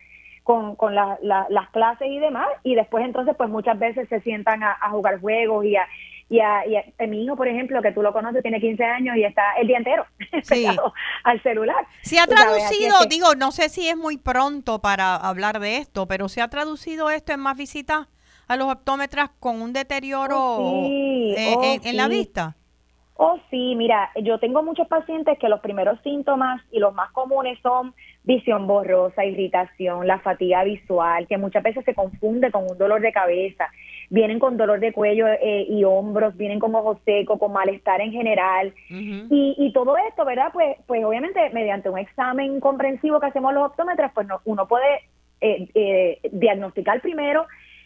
con, con las clases y demás, y después entonces pues muchas veces se sientan a, jugar juegos y a, y a, y a, mi hijo, por ejemplo, que tú lo conoces, tiene 15 años y está el día entero [LAUGHS] pegado al celular. Se ha traducido, digo, no sé si es muy pronto para hablar de esto, pero se ha traducido esto en más visitas a los optómetras con un deterioro oh, eh, oh, en, la vista. Oh, sí, mira, yo tengo muchos pacientes que los primeros síntomas y los más comunes son visión borrosa, irritación, la fatiga visual, que muchas veces se confunde con un dolor de cabeza. Vienen con dolor de cuello eh, y hombros, vienen con ojos secos, con malestar en general. y, y, todo esto, ¿verdad? Pues, pues obviamente mediante un examen comprensivo que hacemos los optómetras, pues uno puede eh, eh, diagnosticar primero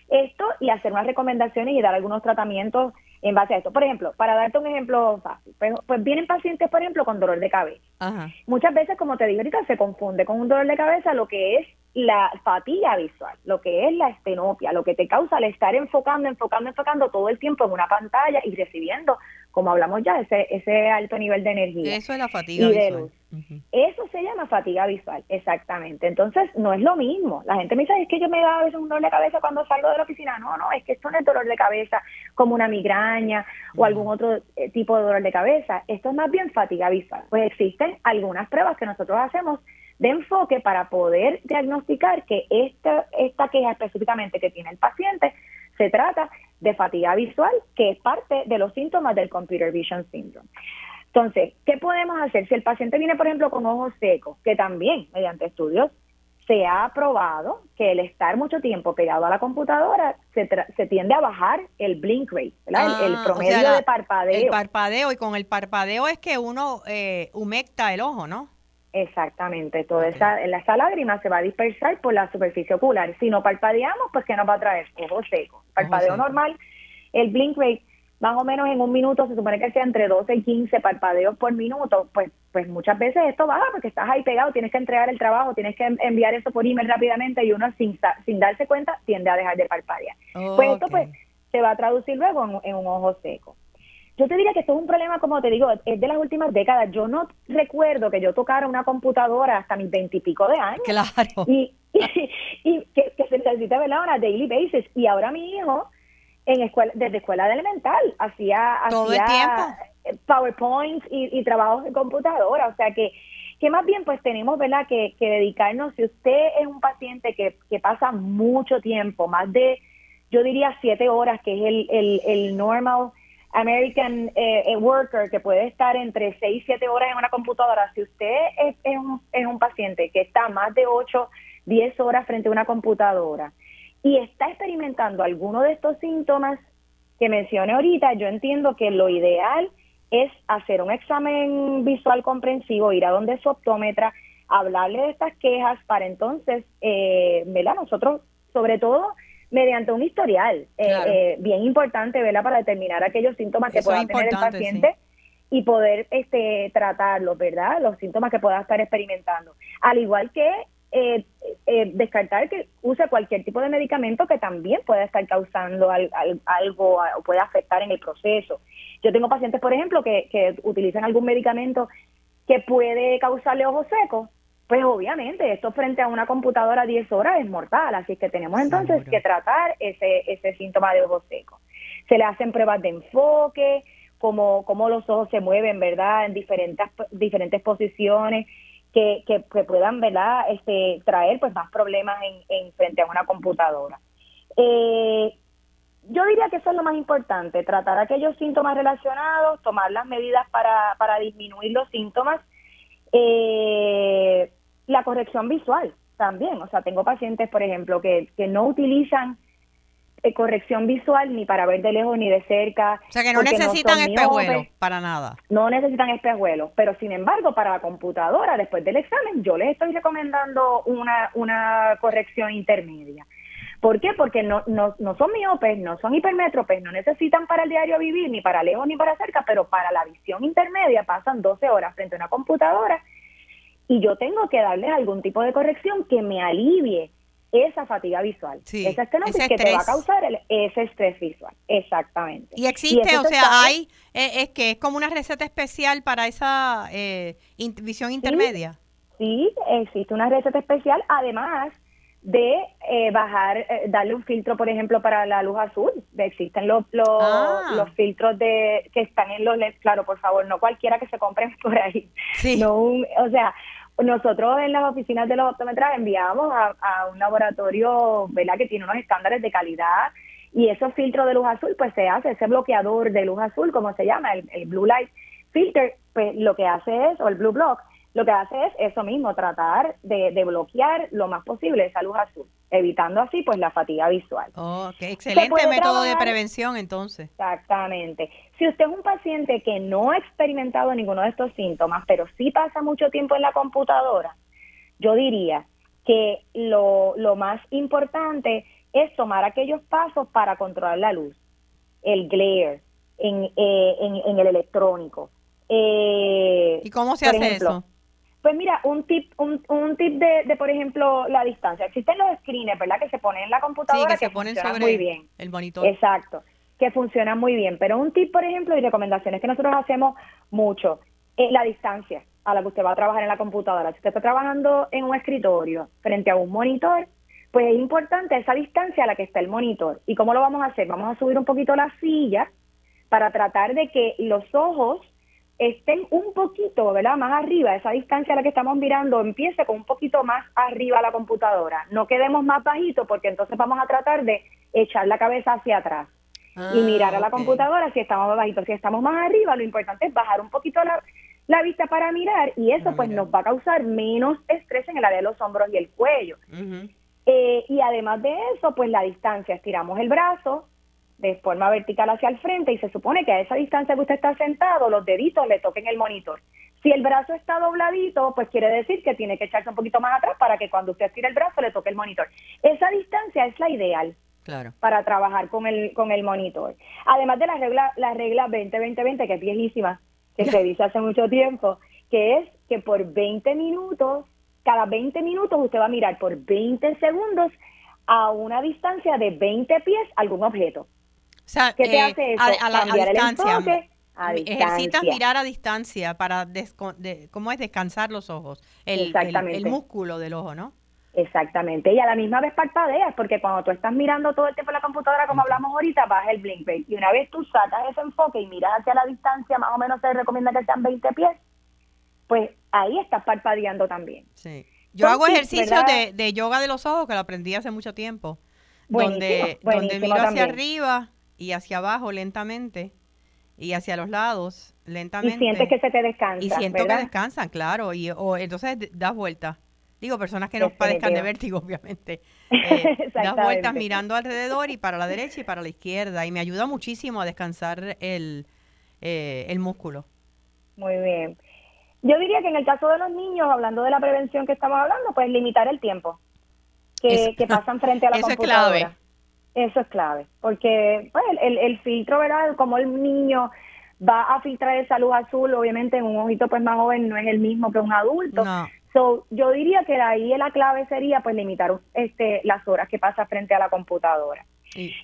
esto y hacer unas recomendaciones y dar algunos tratamientos en base a esto. Por ejemplo, para darte un ejemplo fácil, pues, pues vienen pacientes, por ejemplo, con dolor de cabeza. Muchas veces, como te digo ahorita, se confunde con un dolor de cabeza lo que es la fatiga visual, lo que es la estenopia, lo que te causa el estar enfocando, enfocando, enfocando todo el tiempo en una pantalla y recibiendo, como hablamos ya, ese, ese alto nivel de energía. Eso es la fatiga visual. Eso se llama fatiga visual, exactamente. Entonces, no es lo mismo. La gente me dice, es que yo me da a veces un dolor de cabeza cuando salgo de la oficina. No, no, es que esto no es dolor de cabeza como una migraña o algún otro eh, tipo de dolor de cabeza. Esto es más bien fatiga visual. Pues existen algunas pruebas que nosotros hacemos de enfoque para poder diagnosticar que esta, esta queja específicamente que tiene el paciente se trata de fatiga visual, que es parte de los síntomas del Computer Vision Syndrome. Entonces, ¿qué podemos hacer? Si el paciente viene, por ejemplo, con ojos secos, que también, mediante estudios, se ha probado que el estar mucho tiempo pegado a la computadora se, se tiende a bajar el blink rate, el, ah, promedio de parpadeo. El parpadeo, y con el parpadeo es que uno eh, humecta el ojo, ¿no? Exactamente, toda esa, esa lágrima se va a dispersar por la superficie ocular. Si no parpadeamos, pues ¿qué nos va a traer? Ojo seco. Parpadeo normal, el blink rate más o menos en un minuto, se supone que sea entre 12 y 15 parpadeos por minuto, pues pues muchas veces esto baja porque estás ahí pegado, tienes que entregar el trabajo, tienes que enviar eso por email rápidamente y uno sin, sin darse cuenta tiende a dejar de parpadear. pues esto pues se va a traducir luego en, un ojo seco. Yo te diría que esto es un problema, como te digo, es de las últimas décadas. Yo no recuerdo que yo tocara una computadora hasta mis veintipico de años. Claro. Y, y, que, se necesita verla a daily basis. Y ahora mi hijo en escuela, desde escuela de elemental, hacía, hacía PowerPoint y, y, trabajos de computadora, o sea que que más bien pues tenemos verdad que, que dedicarnos si usted es un paciente que, que pasa mucho tiempo más de yo diría siete horas que es el, el, el normal American eh, eh, worker que puede estar entre seis y siete horas en una computadora si usted es, es, un, es un paciente que está más de ocho diez horas frente a una computadora y está experimentando alguno de estos síntomas que mencioné ahorita, yo entiendo que lo ideal es hacer un examen visual comprensivo, ir a donde su optómetra, hablarle de estas quejas para entonces, eh, ¿verdad? Nosotros, sobre todo, mediante un historial eh, eh, bien importante, ¿verdad? Para determinar aquellos síntomas que pueda tener el paciente. y poder este tratarlos, ¿verdad? Los síntomas que pueda estar experimentando. Al igual que eh, eh, descartar que use cualquier tipo de medicamento que también pueda estar causando algo o pueda afectar en el proceso. Yo tengo pacientes, por ejemplo, que, que utilizan algún medicamento que puede causarle ojos secos. Pues obviamente esto frente a una computadora 10 horas es mortal, así que tenemos entonces que tratar ese, ese síntoma de ojos secos. Se le hacen pruebas de enfoque, como, como los ojos se mueven, ¿verdad? En diferentes, diferentes posiciones que, que, puedan verdad este traer pues más problemas en, frente a una computadora eh, yo diría que eso es lo más importante tratar aquellos síntomas relacionados tomar las medidas para, para disminuir los síntomas eh, la corrección visual también o sea tengo pacientes por ejemplo que, que no utilizan eh, corrección visual ni para ver de lejos ni de cerca. O sea que no necesitan espejuelos para nada. No necesitan espejuelos, pero sin embargo para la computadora después del examen yo les estoy recomendando una, una corrección intermedia. ¿Por qué? Porque no, no, no son miopes, no son hipermétropes, no necesitan para el diario vivir, ni para lejos ni para cerca, pero para la visión intermedia pasan 12 horas frente a una computadora y yo tengo que darles algún tipo de corrección que me alivie esa fatiga visual, Sí, esa estenosis que te va a causar el- ese estrés visual, exactamente. Y existe, o se sea, hay, eh, es que es como una receta especial para esa eh, in- visión intermedia. Sí, existe una receta especial, además de eh, bajar, eh, darle un filtro, por ejemplo, para la luz azul. Existen los, los, Ah. los filtros de que están en los LEDs, claro, por favor, no cualquiera que se compren [LAUGHS] por ahí. Sí. No un- o sea, nosotros en las oficinas de los optometras enviamos a, a un laboratorio, ¿verdad?, que tiene unos estándares de calidad y esos filtros de luz azul, pues se hace, ese bloqueador de luz azul, como se llama, el, el Blue Light Filter, pues lo que hace es, o el Blue Block, lo que hace es eso mismo, tratar de, de bloquear lo más posible esa luz azul, evitando así pues la fatiga visual. Oh, qué excelente método de prevención entonces. Exactamente. Si usted es un paciente que no ha experimentado ninguno de estos síntomas, pero sí pasa mucho tiempo en la computadora, yo diría que lo, lo más importante es tomar aquellos pasos para controlar la luz, el glare en, eh, en, en el electrónico. Eh, ¿Y cómo se hace ejemplo, eso? Pues mira, un tip, un, un tip de, de, por ejemplo, la distancia. Existen los screens, ¿verdad? Que se ponen en la Sí, computadora que se ponen sobre muy bien. el monitor. Exacto, que funcionan muy bien. Pero un tip, por ejemplo, y recomendaciones que nosotros hacemos mucho, es la distancia a la que usted va a trabajar en la computadora. Si usted está trabajando en un escritorio frente a un monitor, pues es importante esa distancia a la que está el monitor. ¿Y cómo lo vamos a hacer? Vamos a subir un poquito la silla para tratar de que los ojos estén un poquito, ¿verdad? Más arriba, esa distancia a la que estamos mirando empiece con un poquito más arriba la computadora. No quedemos más bajito porque entonces vamos a tratar de echar la cabeza hacia atrás y Ah, mirar a la computadora si estamos más bajitos. Si estamos más arriba, lo importante es bajar un poquito la, la vista para mirar y eso pues nos va a causar menos estrés en el área de los hombros y el cuello. Eh, y además de eso, pues la distancia, estiramos el brazo de forma vertical hacia el frente y se supone que a esa distancia que usted está sentado, los deditos le toquen el monitor. Si el brazo está dobladito, pues quiere decir que tiene que echarse un poquito más atrás para que cuando usted estire el brazo le toque el monitor. Esa distancia es la ideal Claro. para trabajar con el con el monitor. Además de la regla la regla 20-20-20 que es viejísima, que se dice hace mucho tiempo, que es que por 20 minutos, cada 20 minutos usted va a mirar por 20 segundos a una distancia de 20 pies algún objeto. O sea, ¿Qué te eh, hace eso? A, a la, a Cambiar el distancia. enfoque a Ejercitas mirar a distancia para, de, ¿cómo es? Descansar los ojos. El, el, Exactamente. el músculo del ojo, ¿no? Exactamente, y a la misma vez parpadeas, porque cuando tú estás mirando todo el tiempo la computadora, como hablamos ahorita, baja el blink rate. Y una vez tú sacas ese enfoque y miras hacia la distancia, más o menos se recomienda que sean 20 pies, pues ahí estás parpadeando también. Sí. Yo hago ejercicios de, de yoga de los ojos que lo aprendí hace mucho tiempo. Buenísimo, donde, donde miro hacia también. arriba y hacia abajo lentamente y hacia los lados lentamente. Y sientes que se te descansa, Y siento ¿verdad? que descansan, claro. Y o, entonces das vueltas. Digo, personas que no padezcan de vértigo, obviamente. [LAUGHS] Eh, das vueltas mirando alrededor y para la derecha y para la izquierda. Y me ayuda muchísimo a descansar el, eh, el músculo. Muy bien. Yo diría que en el caso de los niños, hablando de la prevención que estamos hablando, pues limitar el tiempo que, pasan frente a la [LAUGHS] eso es computadora. clave. Eso es clave, porque pues, el, el filtro, ¿verdad? Como el niño va a filtrar esa luz azul, obviamente en un ojito pues más joven no es el mismo que un adulto. No. So, yo diría que de ahí la clave sería pues limitar este las horas que pasa frente a la computadora.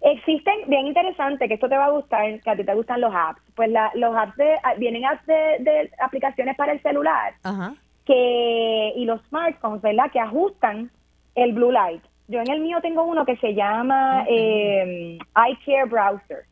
Existen, bien interesante, que esto te va a gustar, que a ti te gustan los apps. Pues la, los apps de, ah, vienen apps de, de aplicaciones para el celular Ajá. que y los smartphones, ¿verdad? Que ajustan el blue light. Yo en el mío tengo uno que se llama Ok. eh, iCare Browser.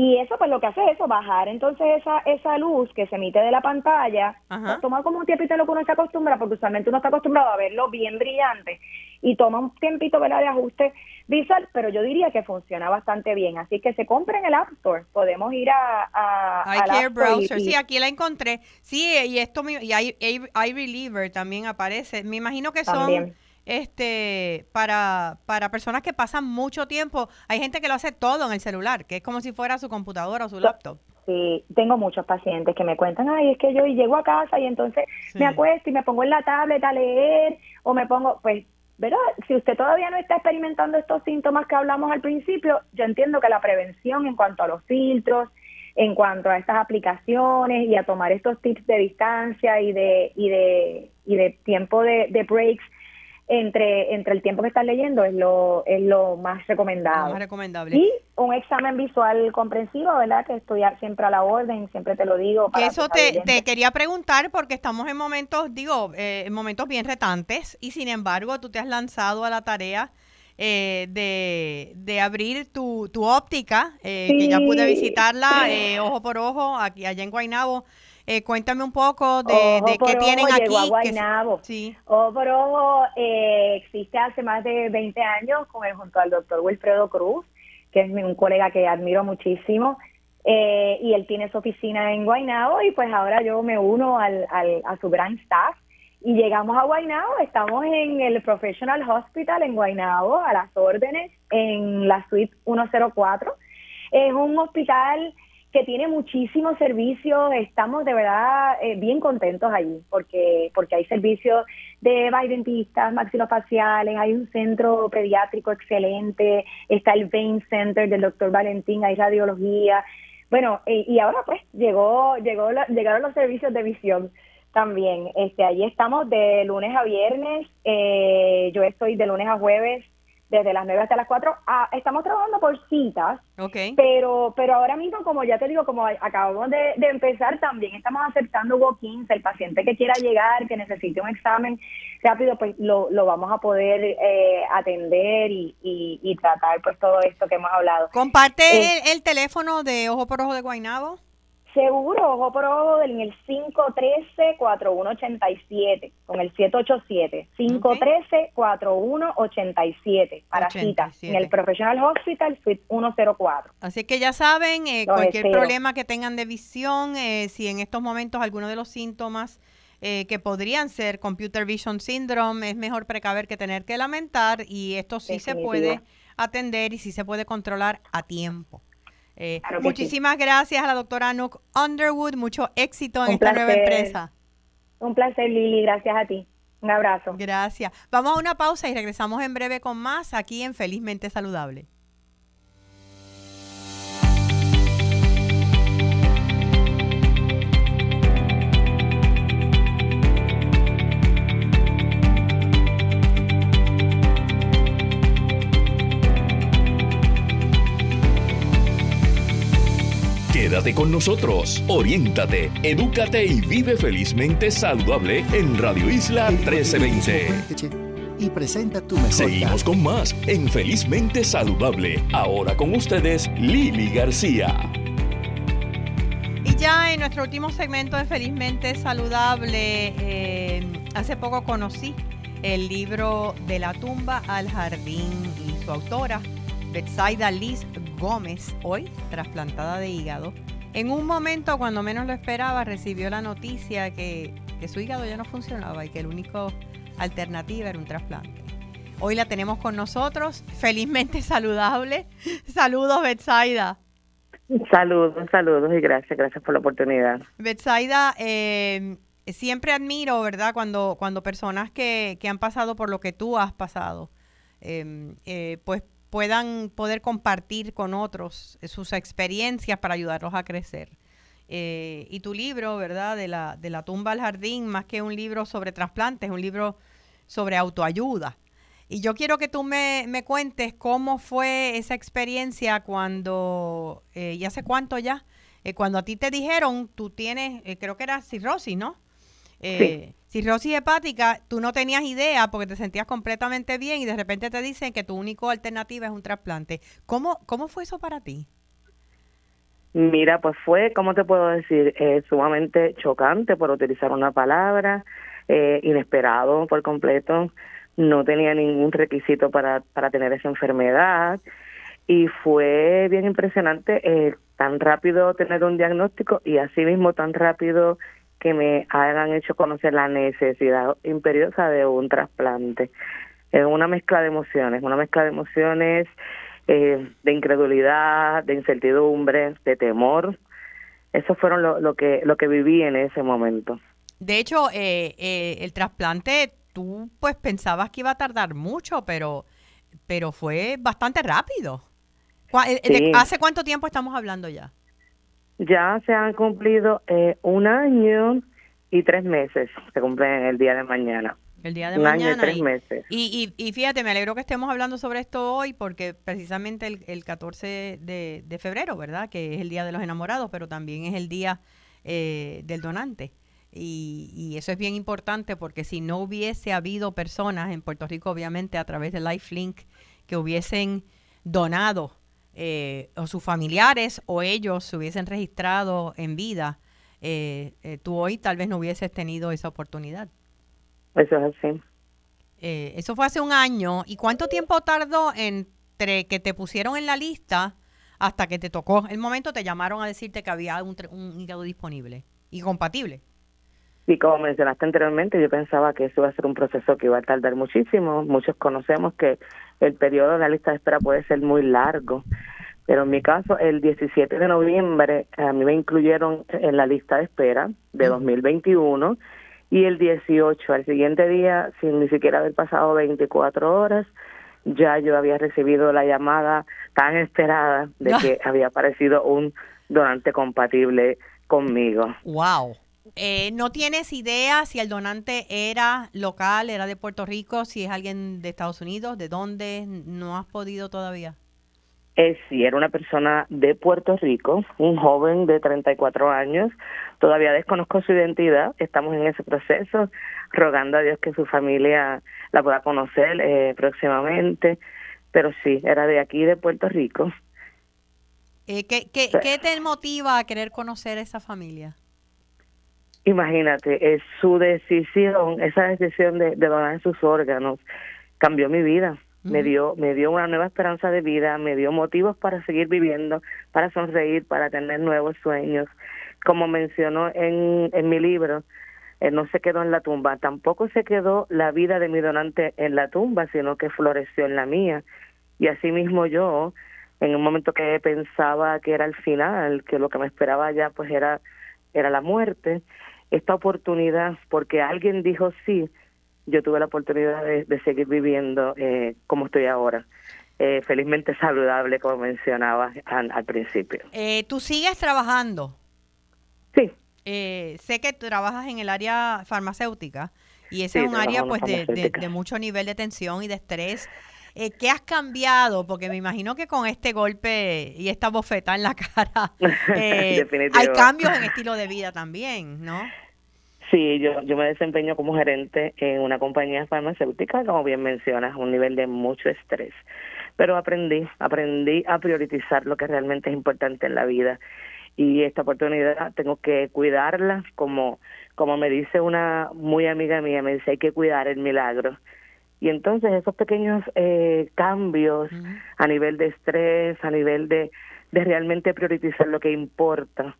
Y eso pues lo que hace es eso, bajar entonces esa esa luz que se emite de la pantalla, Ajá. toma como un tiempito lo que uno se acostumbra, porque usualmente uno está acostumbrado a verlo bien brillante y toma un tiempito ¿verdad? de ajuste visual, pero yo diría que funciona bastante bien. Así que se compra en el App Store. Podemos ir a, a, iCare Browser, y- sí, aquí la encontré. Sí, y esto y i- i- iReliever también aparece. Me imagino que son También. Este para para personas que pasan mucho tiempo. Hay gente que lo hace todo en el celular, que es como si fuera su computadora o su laptop. Sí, tengo muchos pacientes que me cuentan, ay, es que yo llego a casa y entonces Sí. me acuesto y me pongo en la tablet a leer o me pongo, pues ¿verdad? Si usted todavía no está experimentando estos síntomas que hablamos al principio, yo entiendo que la prevención en cuanto a los filtros, en cuanto a estas aplicaciones y a tomar estos tips de distancia y de, y de, y de tiempo de, de breaks entre, entre el tiempo que estás leyendo es lo, es lo más recomendado. Más recomendable. Y un examen visual comprensivo, ¿verdad? Que estudiar siempre a la orden, siempre te lo digo. Para eso te, te, quería preguntar porque estamos en momentos, digo, eh, en momentos bien retantes y sin embargo tú te has lanzado a la tarea eh, de, de, abrir tu, tu óptica, eh, que ya pude visitarla [LAUGHS] eh, ojo por ojo aquí allá en Guaynabo. Eh, cuéntame un poco de, de qué tienen aquí. sí. Ojo por Ojo eh, existe hace más de 20 años con el, junto al doctor Wilfredo Cruz, que es un colega que admiro muchísimo. Eh, y él tiene su oficina en Guaynabo y pues ahora yo me uno al, al, a su gran staff y llegamos a Guaynabo, estamos en el Professional Hospital en Guaynabo a las órdenes en la suite 104. Es un hospital que tiene muchísimos servicios. Estamos de verdad eh, bien contentos allí porque porque hay servicios de dentistas, maxilofaciales, hay un centro pediátrico excelente, está el Vein Center del doctor Valentín, hay radiología. Bueno, y ahora pues llegó llegó llegaron los servicios de visión también. Este, allí estamos de lunes a viernes. Eh, yo estoy de lunes a jueves desde las 9 hasta las 4. Ah, estamos trabajando por citas, okay. pero pero ahora mismo, como ya te digo, como acabamos de, empezar, también estamos aceptando walk-ins. El paciente que quiera llegar, que necesite un examen rápido, pues lo, lo vamos a poder eh, atender y, y, tratar pues todo esto que hemos hablado. ¿Comparte eh, el, el, teléfono de Ojo por Ojo de Guainabo? Seguro, ojo por ojo, en el 513-4187, con el 787. 513-4187 para cita en el Professional Hospital Suite 104. Así que ya saben, eh, cualquier problema que tengan de visión, eh, si en estos momentos alguno de los síntomas eh, que podrían ser Computer Vision Syndrome, es mejor precaver que tener que lamentar y esto sí se puede atender y sí se puede controlar a tiempo. Eh, muchísimas gracias a la doctora Nook Underwood, mucho éxito en esta nueva empresa. Un placer, Lili, gracias a ti. Un abrazo. Gracias. Vamos a una pausa y regresamos en breve con más aquí en Felizmente Saludable. Quédate con nosotros, oriéntate, edúcate y vive felizmente saludable en Radio Isla 1320. Y presenta tu mejor Seguimos con más en Felizmente Saludable. Ahora con ustedes, Lili García. Y ya en nuestro último segmento de Felizmente Saludable, eh, hace poco conocí el libro De la tumba al jardín y su autora, Betsaida Liz Gómez, hoy trasplantada de hígado. En un momento, cuando menos lo esperaba, recibió la noticia que, su hígado ya no funcionaba y que la única alternativa era un trasplante. Hoy la tenemos con nosotros, felizmente [LAUGHS] saludable. Saludos, Betsaida. Saludos, saludos y gracias, gracias por la oportunidad. Betsaida, eh, siempre admiro, ¿verdad? Cuando, cuando personas que, han pasado por lo que tú has pasado, eh, eh, pues puedan poder compartir con otros sus experiencias para ayudarlos a crecer. Eh, y tu libro, ¿verdad? De la, de la tumba al jardín, más que un libro sobre trasplantes, es un libro sobre autoayuda. Y yo quiero que tú me, me cuentes cómo fue esa experiencia cuando, eh, y hace cuánto ya, eh, cuando a ti te dijeron, tú tienes, creo que era cirrosis, ¿no? sí cirrosis hepática, tú no tenías idea porque te sentías completamente bien y de repente te dicen que tu única alternativa es un trasplante. ¿Cómo, cómo fue eso para ti? Mira, pues fue, ¿cómo te puedo decir? Eh, sumamente chocante por utilizar una palabra, eh, inesperado por completo, no tenía ningún requisito para, para tener esa enfermedad y fue bien impresionante eh, tan rápido tener un diagnóstico y asimismo tan rápido que me hayan hecho conocer la necesidad imperiosa de un trasplante. Es una mezcla de emociones, una mezcla de emociones eh, de incredulidad, de incertidumbre, de temor. Eso fueron lo, que lo que viví en ese momento. De hecho, eh, eh, el trasplante tú pues pensabas que iba a tardar mucho, pero, pero fue bastante rápido. Eh, ¿Hace cuánto tiempo estamos hablando ya? Ya se han cumplido eh, un año y tres meses, se cumplen el día de mañana. El día de un mañana. Año y tres meses. Y, y, fíjate, me alegro que estemos hablando sobre esto hoy porque precisamente el, el 14 de, de, febrero, ¿verdad? Que es el Día de los Enamorados, pero también es el Día eh, del Donante. Y, y, eso es bien importante porque si no hubiese habido personas en Puerto Rico, obviamente a través de LifeLink, que hubiesen donado eh, o sus familiares o ellos se hubiesen registrado en vida, eh, eh, tú hoy tal vez no hubieses tenido esa oportunidad. Eso es así. eso fue hace un año. ¿Y cuánto tiempo tardó entre que te pusieron en la lista hasta que te tocó el momento, te llamaron a decirte que había un, un hígado disponible y compatible? Y como mencionaste anteriormente, yo pensaba que eso iba a ser un proceso que iba a tardar muchísimo. Muchos conocemos que el periodo de la lista de espera puede ser muy largo. Pero en mi caso, el 17 de noviembre a mí me incluyeron en la lista de espera de 2021 y el 18, al siguiente día, sin ni siquiera haber pasado 24 horas, ya yo había recibido la llamada tan esperada de [LAUGHS] que había aparecido un donante compatible conmigo. ¡Wow! Eh, ¿No tienes idea si el donante era local, era de Puerto Rico, si es alguien de Estados Unidos, de dónde? ¿No has podido todavía? Eh, sí, era una persona de Puerto Rico, un joven de 34 años. Todavía desconozco su identidad, estamos en ese proceso, rogando a Dios que su familia la pueda conocer eh, próximamente. Pero sí, era de aquí, de Puerto Rico. Eh, ¿qué, qué, ¿Qué te motiva a querer conocer a esa familia? Imagínate, es su decisión, esa decisión de, donar sus órganos cambió mi vida. Me dio, me dio una nueva esperanza de vida, me dio motivos para seguir viviendo, para sonreír, para tener nuevos sueños. Como mencionó en, en mi libro, eh, no se quedó en la tumba, tampoco se quedó la vida de mi donante en la tumba, sino que floreció en la mía. Y así mismo yo, en un momento que pensaba que era el final, que lo que me esperaba ya pues era, era la muerte, esta oportunidad, porque alguien dijo sí, yo tuve la oportunidad de, seguir viviendo eh, como estoy ahora. Eh, felizmente saludable, como mencionaba al, principio. Eh, ¿Tú sigues trabajando? Sí. sé que trabajas en el área farmacéutica y ese es un área pues de, de, mucho nivel de tensión y de estrés. Eh, ¿Qué has cambiado? Porque me imagino que con este golpe y esta bofeta en la cara [LAUGHS] eh, hay cambios en estilo de vida también, ¿no? Sí, yo, yo me desempeño como gerente en una compañía farmacéutica, como bien mencionas, un nivel de mucho estrés. Pero aprendí, aprendí a priorizar lo que realmente es importante en la vida. Y esta oportunidad tengo que cuidarla, como, como me dice una muy amiga mía, me dice, hay que cuidar el milagro. Y entonces esos pequeños eh, cambios a nivel de estrés, a nivel de, de realmente priorizar lo que importa,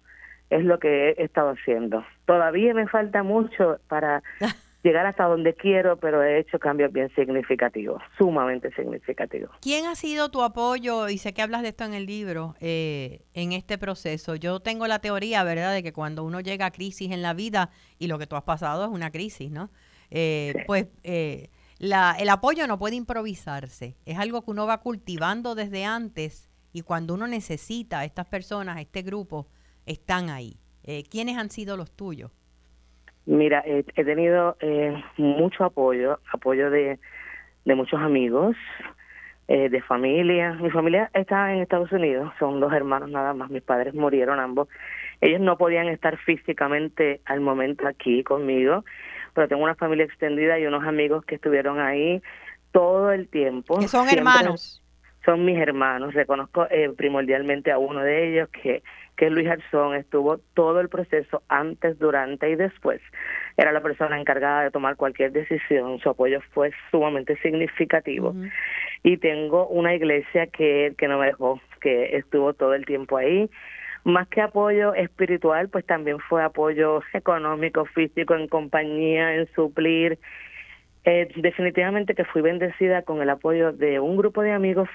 es lo que he estado haciendo. Todavía me falta mucho para [LAUGHS] llegar hasta donde quiero, pero he hecho cambios bien significativos, sumamente significativos. ¿Quién ha sido tu apoyo? Y sé que hablas de esto en el libro, eh, en este proceso. Yo tengo la teoría, ¿verdad?, de que cuando uno llega a crisis en la vida, y lo que tú has pasado es una crisis, ¿no? Eh, Pues eh, la, el apoyo no puede improvisarse, es algo que uno va cultivando desde antes y cuando uno necesita a estas personas, a este grupo, están ahí. Eh, ¿Quiénes han sido los tuyos? Mira, he tenido eh, mucho apoyo, apoyo de, de muchos amigos, eh, de familia. Mi familia está en Estados Unidos, son dos hermanos nada más, mis padres murieron ambos. Ellos no podían estar físicamente al momento aquí conmigo, pero tengo una familia extendida y unos amigos que estuvieron ahí todo el tiempo. Que son hermanos. Son mis hermanos. Reconozco eh, primordialmente a uno de ellos que que Luis Arzón estuvo todo el proceso antes, durante y después. Era la persona encargada de tomar cualquier decisión. Su apoyo fue sumamente significativo. Y tengo una iglesia que, que no me dejó, que estuvo todo el tiempo ahí más que apoyo espiritual, pues también fue apoyo [LAUGHS] económico, físico, en compañía, en suplir. Eh, definitivamente que fui bendecida con el apoyo de un grupo de amigos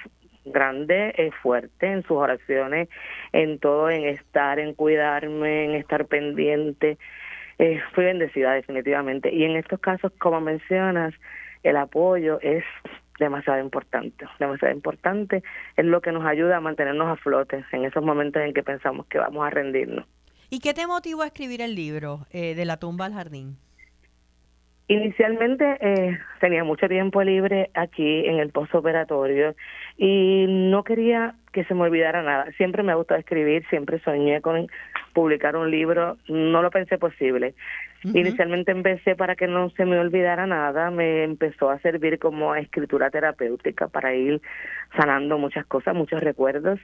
grande, eh, fuerte en sus oraciones, en todo, en estar, en cuidarme, en estar pendiente. eh, fui bendecida definitivamente. Y en estos casos, como mencionas, el apoyo es demasiado importante, demasiado importante, es lo que nos ayuda a mantenernos a flote en esos momentos en que pensamos que vamos a rendirnos. ¿Y qué te motivó a escribir el libro eh, de la tumba al jardín? Inicialmente eh, tenía mucho tiempo libre aquí en el postoperatorio y no quería que se me olvidara nada. Siempre me ha gustado escribir, siempre soñé con publicar un libro, no lo pensé posible. Inicialmente empecé para que no se me olvidara nada, me empezó a servir como escritura terapéutica para ir sanando muchas cosas, muchos recuerdos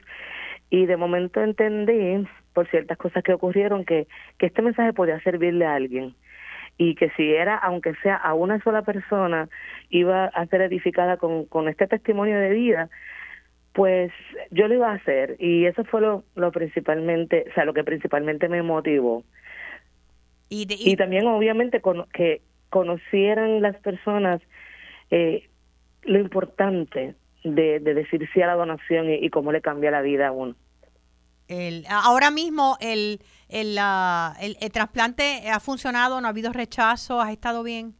y de momento entendí por ciertas cosas que ocurrieron que, que este mensaje podía servirle a alguien y que si era, aunque sea a una sola persona, iba a ser edificada con, con este testimonio de vida, pues yo lo iba a hacer y eso fue lo, lo principalmente, o sea, lo que principalmente me motivó. Y, también obviamente con, que conocieran las personas eh, lo importante de, de, decir sí a la donación y, y cómo le cambia la vida a uno. El, ahora mismo el, el, el, trasplante ha funcionado, no ha habido rechazo, ¿has estado bien?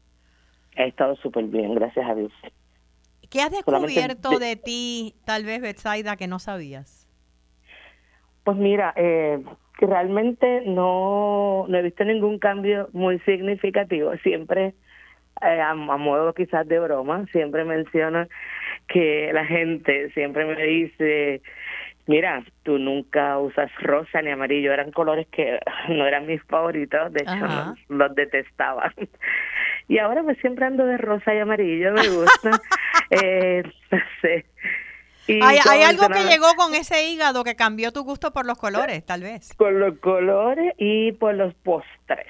He estado súper bien, gracias a Dios. ¿Qué has descubierto de, ti, tal vez, Betsaida, que no sabías? Pues mira, eh, realmente no, no he visto ningún cambio muy significativo. Siempre, eh, a, a, modo quizás de broma, siempre menciono que la gente siempre me dice Mira, tú nunca usas rosa ni amarillo, eran colores que [LAUGHS] no eran mis favoritos, de hecho los detestaba. Y ahora me siempre ando de rosa y amarillo, me gusta. [LAUGHS] eh, no sé. hay, hay algo que llegó con ese hígado que cambió tu gusto por los colores, tal vez. Por los colores y por los postres.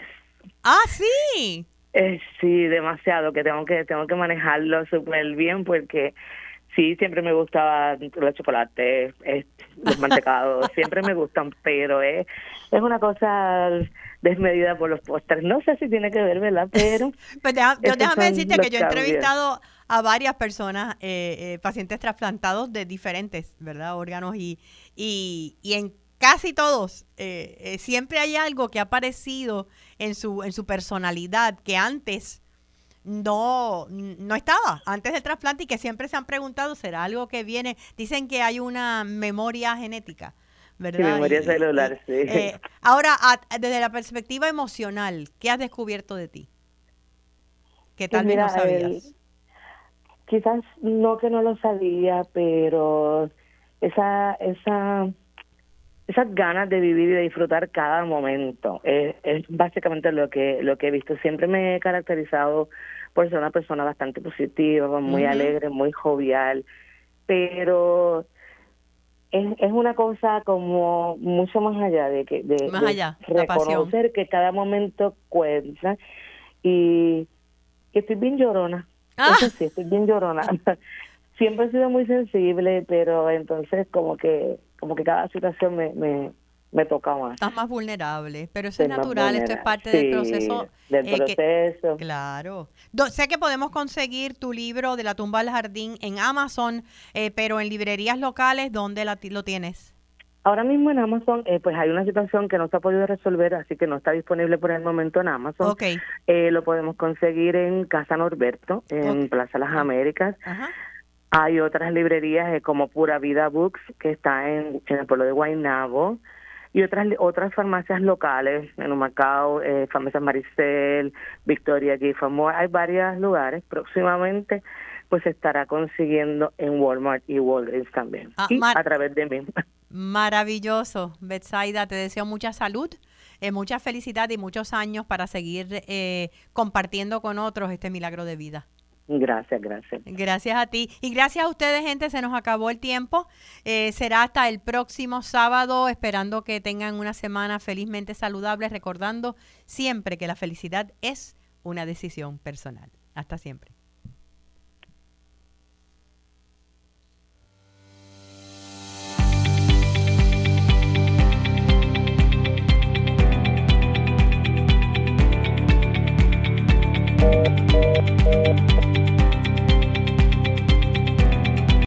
Ah, sí. Eh, sí, demasiado, que tengo que tengo que manejarlo súper bien porque Sí, siempre me gustaba los chocolates, los [LAUGHS] mantecados, siempre me gustan, pero es, es una cosa desmedida por los postres. No sé si tiene que ver, ¿verdad? Pero... [LAUGHS] pues yo déjame decirte que yo he entrevistado a varias personas, eh, eh, pacientes trasplantados de diferentes, ¿verdad? Órganos y, y, y en casi todos eh, siempre hay algo que ha aparecido en su, en su personalidad que antes no, no estaba antes del trasplante y que siempre se han preguntado, ¿será algo que viene? Dicen que hay una memoria genética, ¿verdad? memoria celular, sí. Eh, ahora, desde la perspectiva emocional, ¿qué has descubierto de ti? Que tal pues vez no sabías. quizás no que no lo sabía, pero esa, esa, esas ganas de vivir y de disfrutar cada momento es, es básicamente lo que, lo que he visto. Siempre me he caracterizado por ser una persona bastante positiva, muy alegre, muy jovial, pero es, es una cosa como mucho más allá de que de, reconocer que cada momento cuenta y que estoy bien llorona. Ah. Eso sí, estoy bien llorona. [LAUGHS] Siempre he sido muy sensible, pero entonces como que como que cada situación me, me, me toca más. Estás más vulnerable, pero eso es natural, esto es parte del proceso. Del eh, proceso. claro. sé que podemos conseguir tu libro de la tumba al jardín en Amazon, eh, pero en librerías locales, ¿dónde la, lo tienes? Ahora mismo en Amazon, eh, pues hay una situación que no se ha podido resolver, así que no está disponible por el momento en Amazon. Okay. lo podemos conseguir en Casa Norberto, en Plaza Las Américas. Ajá. Hay otras librerías como Pura Vida Books, que está en, en el pueblo de Guaynabo y otras otras farmacias locales en Humacao, eh, Farmacia Maricel, Victoria Gifamore, hay varios lugares. Próximamente pues se estará consiguiendo en Walmart y Walgreens también, ah, y a través de mí. Maravilloso, Betsaida, te deseo mucha salud, eh, mucha felicidad y muchos años para seguir eh, compartiendo con otros este milagro de vida. Gracias, gracias. Gracias a ti. Y gracias a ustedes, gente. Se nos acabó el tiempo. Eh, será hasta el próximo sábado, esperando que tengan una semana felizmente saludable, recordando siempre que la felicidad es una decisión personal. Hasta siempre.